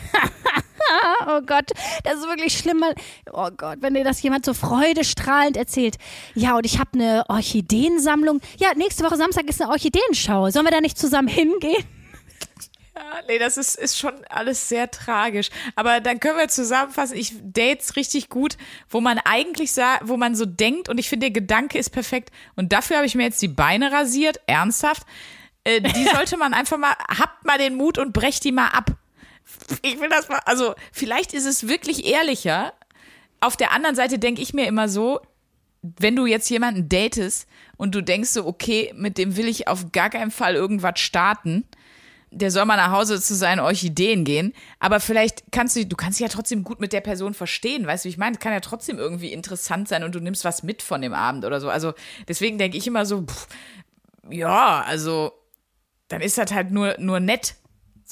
Oh Gott, das ist wirklich schlimm. Oh Gott, wenn dir das jemand so freudestrahlend erzählt. Ja, und ich habe eine Orchideensammlung. Ja, nächste Woche Samstag ist eine Orchideenschau. Sollen wir da nicht zusammen hingehen? Ja, nee, das ist, ist schon alles sehr tragisch. Aber dann können wir zusammenfassen, ich dates richtig gut, wo man eigentlich sagt, wo man so denkt und ich finde, der Gedanke ist perfekt. Und dafür habe ich mir jetzt die Beine rasiert, ernsthaft. Äh, die sollte man einfach mal, habt mal den Mut und brecht die mal ab. Ich will das mal, also vielleicht ist es wirklich ehrlicher. Auf der anderen Seite denke ich mir immer so, wenn du jetzt jemanden datest und du denkst so, okay, mit dem will ich auf gar keinen Fall irgendwas starten, der soll mal nach Hause zu seinen Orchideen gehen. Aber vielleicht kannst du, du kannst dich ja trotzdem gut mit der Person verstehen, weißt du, wie ich meine? Es kann ja trotzdem irgendwie interessant sein und du nimmst was mit von dem Abend oder so. Also deswegen denke ich immer so, pff, ja, also dann ist das halt nur, nur nett.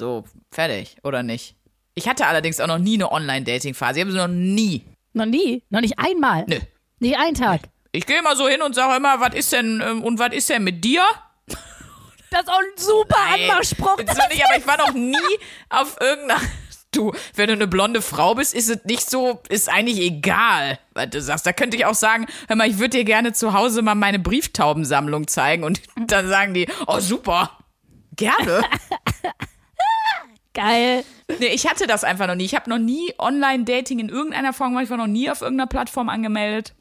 So, fertig, oder nicht? Ich hatte allerdings auch noch nie eine Online-Dating-Phase. Ich habe sie noch nie. Noch nie? Noch nicht einmal? Nö. Nicht einen Tag? Ich gehe immer so hin und sage immer, was ist denn, ähm, und was ist denn mit dir? Das ist auch ein super Ey, Anmachspruch. das war nicht, aber ich war noch nie auf irgendeiner. Du, wenn du eine blonde Frau bist, ist es nicht so, ist eigentlich egal, was du sagst. Da könnte ich auch sagen, hör mal, ich würde dir gerne zu Hause mal meine Brieftaubensammlung zeigen und dann sagen die, oh super, gerne. Geil. Nee, ich hatte das einfach noch nie. Ich habe noch nie Online-Dating in irgendeiner Form gemacht. Ich war noch nie auf irgendeiner Plattform angemeldet.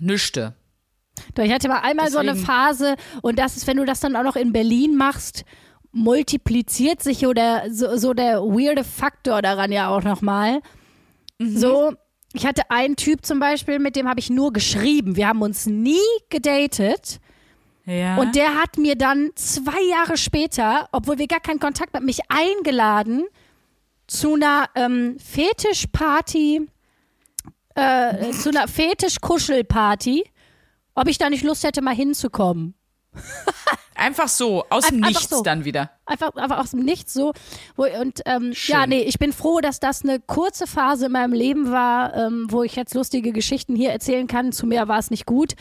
Nüchte. Doch, ich hatte mal einmal so eine Deswegen- Phase und das ist, wenn du das dann auch noch in Berlin machst, multipliziert sich oder so, so der weirde Faktor daran ja auch nochmal. Mhm. So, ich hatte einen Typ zum Beispiel, mit dem habe ich nur geschrieben. Wir haben uns nie gedatet. Ja. Und der hat mir dann zwei Jahre später, obwohl wir gar keinen Kontakt hatten, mich eingeladen zu einer ähm, Fetischparty, äh, zu einer Fetisch-Kuschelparty, ob ich da nicht Lust hätte, mal hinzukommen. einfach so, aus dem Ein- Nichts so. dann wieder. Einfach, einfach aus dem Nichts so. Und ähm, ja, nee, ich bin froh, dass das eine kurze Phase in meinem Leben war, ähm, wo ich jetzt lustige Geschichten hier erzählen kann. Zu mehr war es nicht gut.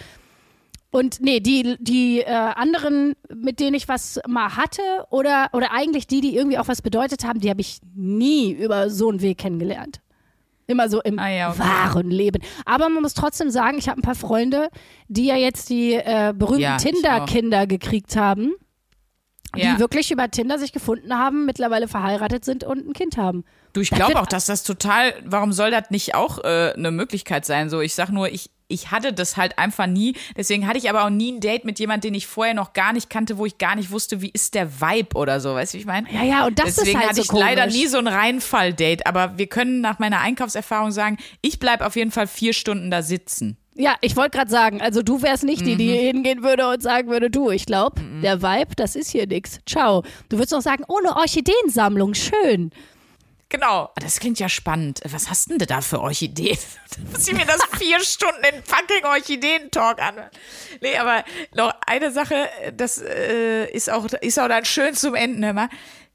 Und nee, die, die äh, anderen, mit denen ich was mal hatte, oder, oder eigentlich die, die irgendwie auch was bedeutet haben, die habe ich nie über so einen Weg kennengelernt. Immer so im Ah ja, okay. wahren Leben. Aber man muss trotzdem sagen, ich habe ein paar Freunde, die ja jetzt die äh, berühmten Ja. Tinder-Kinder gekriegt haben die Ja. wirklich über Tinder sich gefunden haben, mittlerweile verheiratet sind und ein Kind haben. Du, ich glaube auch, dass das total, warum soll das nicht auch äh, eine Möglichkeit sein? So, ich sag nur, ich, ich hatte das halt einfach nie. Deswegen hatte ich aber auch nie ein Date mit jemandem, den ich vorher noch gar nicht kannte, wo ich gar nicht wusste, wie ist der Vibe oder so. Weißt du, wie ich meine? Ja, ja, und das Deswegen ist halt hatte so ich komisch. leider nie so ein Reinfall-Date. Aber wir können nach meiner Einkaufserfahrung sagen, ich bleib auf jeden Fall vier Stunden da sitzen. Ja, ich wollte gerade sagen, also du wärst nicht die, Mhm. die hingehen würde und sagen würde, du, ich glaube, der Vibe, das ist hier nix. Ciao. Du würdest auch sagen, oh, eine Orchideensammlung, schön. Genau. Das klingt ja spannend. Was hast denn da für Orchideen? Da muss ich mir das vier Stunden in fucking Orchideen-Talk anhören. Nee, aber noch eine Sache, das äh, ist, auch, ist auch dann schön zum Enden immer.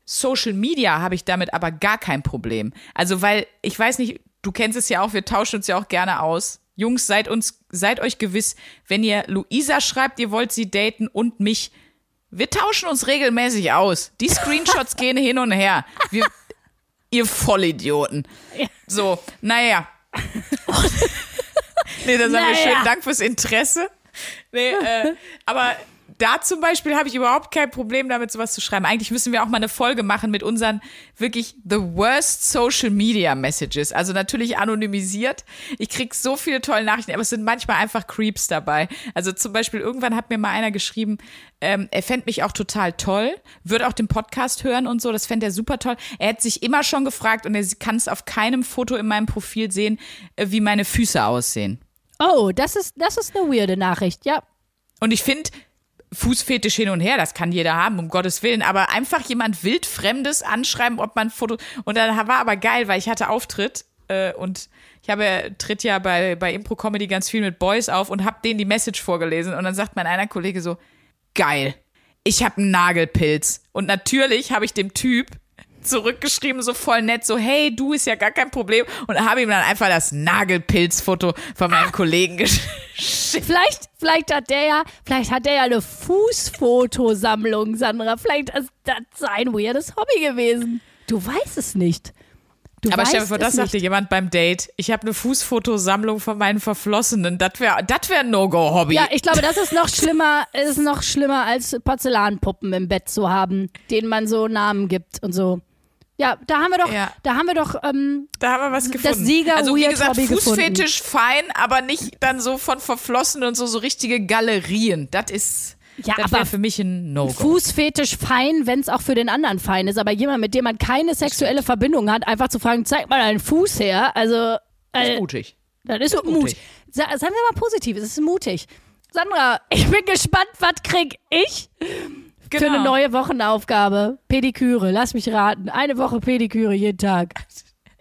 Social Media habe ich damit aber gar kein Problem. Also, weil, ich weiß nicht, du kennst es ja auch, wir tauschen uns ja auch gerne aus. Jungs, seid uns, seid euch gewiss, wenn ihr Luisa schreibt, ihr wollt sie daten und mich, wir tauschen uns regelmäßig aus. Die Screenshots gehen hin und her. Wir, ihr Vollidioten. So, naja. nee, haben wir Naja. schönen Dank fürs Interesse. Nee, äh, aber da zum Beispiel habe ich überhaupt kein Problem damit, sowas zu schreiben. Eigentlich müssen wir auch mal eine Folge machen mit unseren wirklich the worst Social Media Messages. Also natürlich anonymisiert. Ich krieg so viele tolle Nachrichten, aber es sind manchmal einfach Creeps dabei. Also zum Beispiel irgendwann hat mir mal einer geschrieben, ähm, er fänd mich auch total toll, würde auch den Podcast hören und so, das fänd er super toll. Er hat sich immer schon gefragt und er kann es auf keinem Foto in meinem Profil sehen, äh, wie meine Füße aussehen. Oh, das ist, das ist eine weirde Nachricht, ja. Und ich finde, Fußfetisch hin und her, das kann jeder haben, um Gottes Willen. Aber einfach jemand wildfremdes anschreiben, ob man Foto. Und dann war aber geil, weil ich hatte Auftritt äh, und ich habe tritt ja bei, bei Impro Comedy ganz viel mit Boys auf und habe denen die Message vorgelesen. Und dann sagt mein einer Kollege so: Geil, ich habe einen Nagelpilz. Und natürlich habe ich dem Typ zurückgeschrieben, so voll nett, so, hey, du ist ja gar kein Problem. Und habe ihm dann einfach das Nagelpilzfoto von meinem Kollegen geschickt. Vielleicht, vielleicht hat der ja, vielleicht hat der ja eine Fußfotosammlung, Sandra. Vielleicht ist das sein weirdes Hobby gewesen. Du weißt es nicht. Du Aber stell dir vor, das sagte jemand beim Date. Ich habe eine Fußfotosammlung von meinen Verflossenen. Das wäre das wär ein No-Go-Hobby. Ja, ich glaube, das ist noch schlimmer, ist noch schlimmer als Porzellanpuppen im Bett zu haben, denen man so Namen gibt und so. Ja, da haben wir doch, Ja. da haben wir doch, ähm, Da haben wir was gefunden. Sieger also wie gesagt, Hobby Fußfetisch fein, aber nicht dann so von Verflossenen und so, so richtige Galerien. Das ist, Ja, das aber für mich ein No-Go. Fußfetisch fein, wenn es auch für den anderen fein ist. Aber jemand, mit dem man keine sexuelle Verbindung hat, einfach zu fragen, zeig mal deinen Fuß her. Also, äh, mutig. das ist, mutig. mutig. Sa sagen wir mal positiv, es ist mutig. Sandra, ich bin gespannt, was krieg ich Genau. für eine neue Wochenaufgabe? Pediküre, lass mich raten. Eine Woche Pediküre jeden Tag.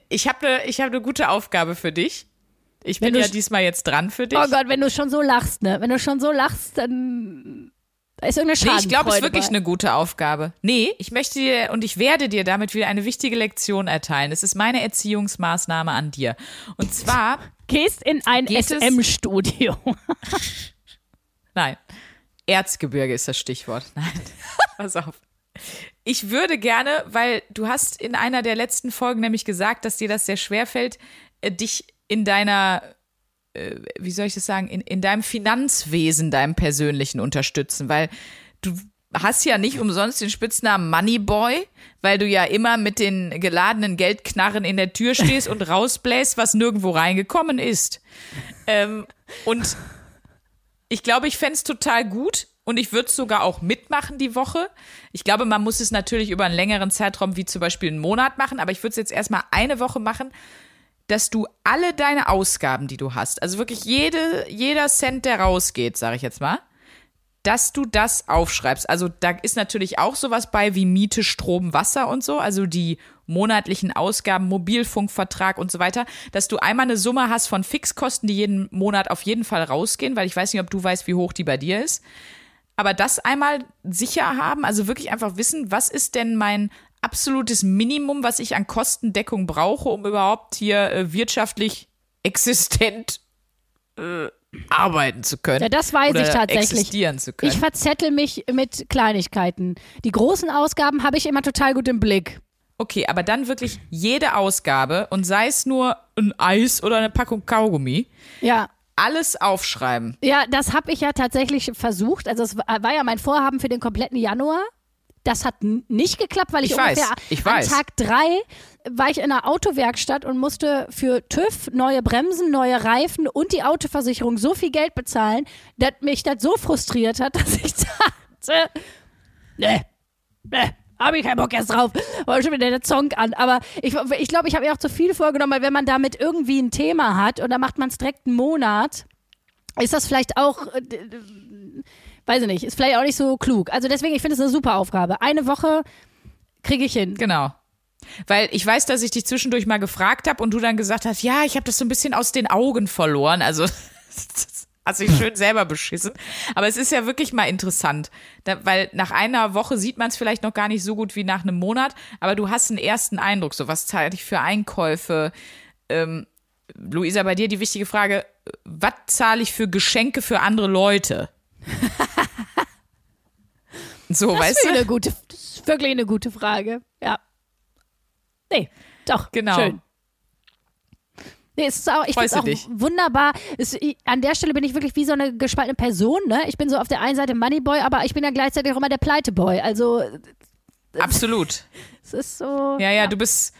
Ich habe eine ich hab ne gute Aufgabe für dich. Ich Wenn bin ja diesmal jetzt dran für dich. Oh Gott, wenn du schon so lachst, ne? Wenn du schon so lachst, dann da ist irgendeine Nee, Schadenfreude ich glaube, es ist wirklich bei. eine gute Aufgabe. Nee, ich möchte dir und ich werde dir damit wieder eine wichtige Lektion erteilen. Es ist meine Erziehungsmaßnahme an dir. Und zwar, Gehst in ein SM-Studio. nein, Erzgebirge ist das Stichwort. Nein, pass auf. Ich würde gerne, weil du hast in einer der letzten Folgen nämlich gesagt, dass dir das sehr schwer fällt, äh, dich in deiner, äh, wie soll ich das sagen, in, in deinem Finanzwesen, deinem persönlichen unterstützen, weil du hast ja nicht umsonst den Spitznamen Moneyboy, weil du ja immer mit den geladenen Geldknarren in der Tür stehst und rausbläst, was nirgendwo reingekommen ist. Ähm, und ich glaube, ich fänd's total gut und ich würde es sogar auch mitmachen die Woche. Ich glaube, man muss es natürlich über einen längeren Zeitraum, wie zum Beispiel einen Monat machen, aber ich würde es jetzt erstmal eine Woche machen, dass du alle deine Ausgaben, die du hast, also wirklich jede, jeder Cent, der rausgeht, sage ich jetzt mal, dass du das aufschreibst. Also da ist natürlich auch sowas bei wie Miete, Strom, Wasser und so, also die monatlichen Ausgaben, Mobilfunkvertrag und so weiter, dass du einmal eine Summe hast von Fixkosten, die jeden Monat auf jeden Fall rausgehen, weil ich weiß nicht, ob du weißt, wie hoch die bei dir ist. Aber das einmal sicher haben, also wirklich einfach wissen, was ist denn mein absolutes Minimum, was ich an Kostendeckung brauche, um überhaupt hier äh, wirtschaftlich existent äh, arbeiten zu können. Ja, das weiß oder ich tatsächlich. existieren zu können. Ich verzettel mich mit Kleinigkeiten. Die großen Ausgaben habe ich immer total gut im Blick. Okay, aber dann wirklich jede Ausgabe und sei es nur ein Eis oder eine Packung Kaugummi, Ja. alles aufschreiben. Ja, das habe ich ja tatsächlich versucht. Also es war war ja mein Vorhaben für den kompletten Januar. Das hat nicht geklappt, weil ich, Ich weiß, ungefähr ich an weiß. Tag drei war ich in einer Autowerkstatt und musste für TÜV neue Bremsen, neue Reifen und die Autoversicherung so viel Geld bezahlen, dass mich das so frustriert hat, dass ich dachte, ne, ne, habe ich keinen Bock erst drauf. War schon wieder der Song an. Aber ich glaube, ich, glaub, ich habe mir auch zu viel vorgenommen, weil wenn man damit irgendwie ein Thema hat und dann macht man es direkt einen Monat, ist das vielleicht auch, äh, weiß ich nicht, ist vielleicht auch nicht so klug. Also deswegen, ich finde es eine super Aufgabe. Eine Woche kriege ich hin. Genau. Weil ich weiß, dass ich dich zwischendurch mal gefragt habe und du dann gesagt hast, ja, ich habe das so ein bisschen aus den Augen verloren. Also das hast dich schön selber beschissen. Aber es ist ja wirklich mal interessant, da, weil nach einer Woche sieht man es vielleicht noch gar nicht so gut wie nach einem Monat, aber du hast einen ersten Eindruck, so was zahle ich für Einkäufe. Ähm, Luisa, bei dir die wichtige Frage, was zahle ich für Geschenke für andere Leute? so, Das weißt ist, du? eine gute, das ist wirklich eine gute Frage. Ja. Nee, doch. Genau. Schön. Nee, es ist auch, ich finde es auch dich? wunderbar. Es, ich, an der Stelle bin ich wirklich wie so eine gespaltene Person. Ne? Ich bin so auf der einen Seite Moneyboy, aber ich bin ja gleichzeitig auch immer der Pleiteboy. Also Absolut. es ist so. Ja, ja, du bist,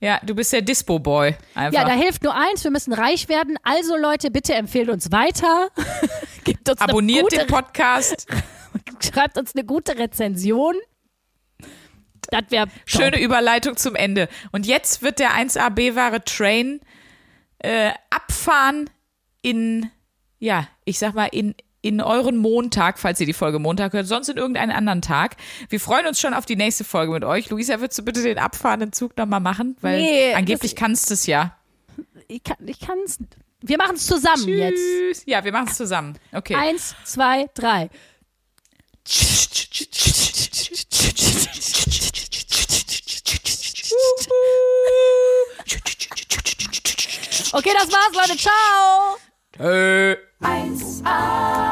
ja, du bist der Dispo-Boy. Ja, da hilft nur eins, wir müssen reich werden. Also Leute, bitte empfehlt uns weiter. Gibt uns Abonniert den Podcast. schreibt uns eine gute Rezension. Das wäre Schöne Überleitung zum Ende. Und jetzt wird der 1AB-ware Train äh, abfahren in, ja, ich sag mal, in, in euren Montag, falls ihr die Folge Montag hört, sonst in irgendeinen anderen Tag. Wir freuen uns schon auf die nächste Folge mit euch. Luisa, würdest du bitte den abfahrenden Zug nochmal machen? Weil Nee, angeblich kannst du es ja. Ich kann ich kann's. Wir machen es zusammen jetzt. Tschüss. Ja, wir machen es zusammen. Okay. Eins, zwei, drei. Okay, das war's, Leute. Ciao. Tschö. 1A.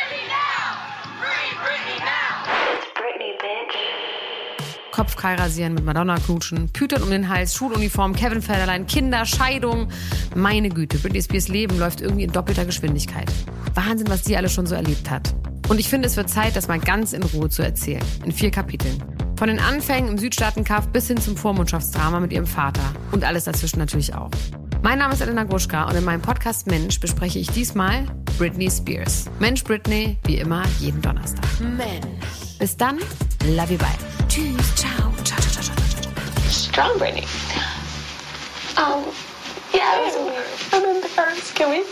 Kopfkeil rasieren, mit Madonna knutschen, Pütern um den Hals, Schuluniform, Kevin Federlein, Kinder, Scheidung. Meine Güte, Britney Spears Leben läuft irgendwie in doppelter Geschwindigkeit. Wahnsinn, was die alles schon so erlebt hat. Und ich finde, es wird Zeit, das mal ganz in Ruhe zu erzählen. In vier Kapiteln. Von den Anfängen im Südstaatenkampf bis hin zum Vormundschaftsdrama mit ihrem Vater. Und alles dazwischen natürlich auch. Mein Name ist Elena Gruschka und in meinem Podcast Mensch bespreche ich diesmal Britney Spears. Mensch Britney, wie immer, jeden Donnerstag. Mensch. Bis dann, love you, bye. Tschüss, ciao, ciao, ciao, ciao, ciao, ciao. Strong Britney. Um, yeah, it was weird. And then the first, can we?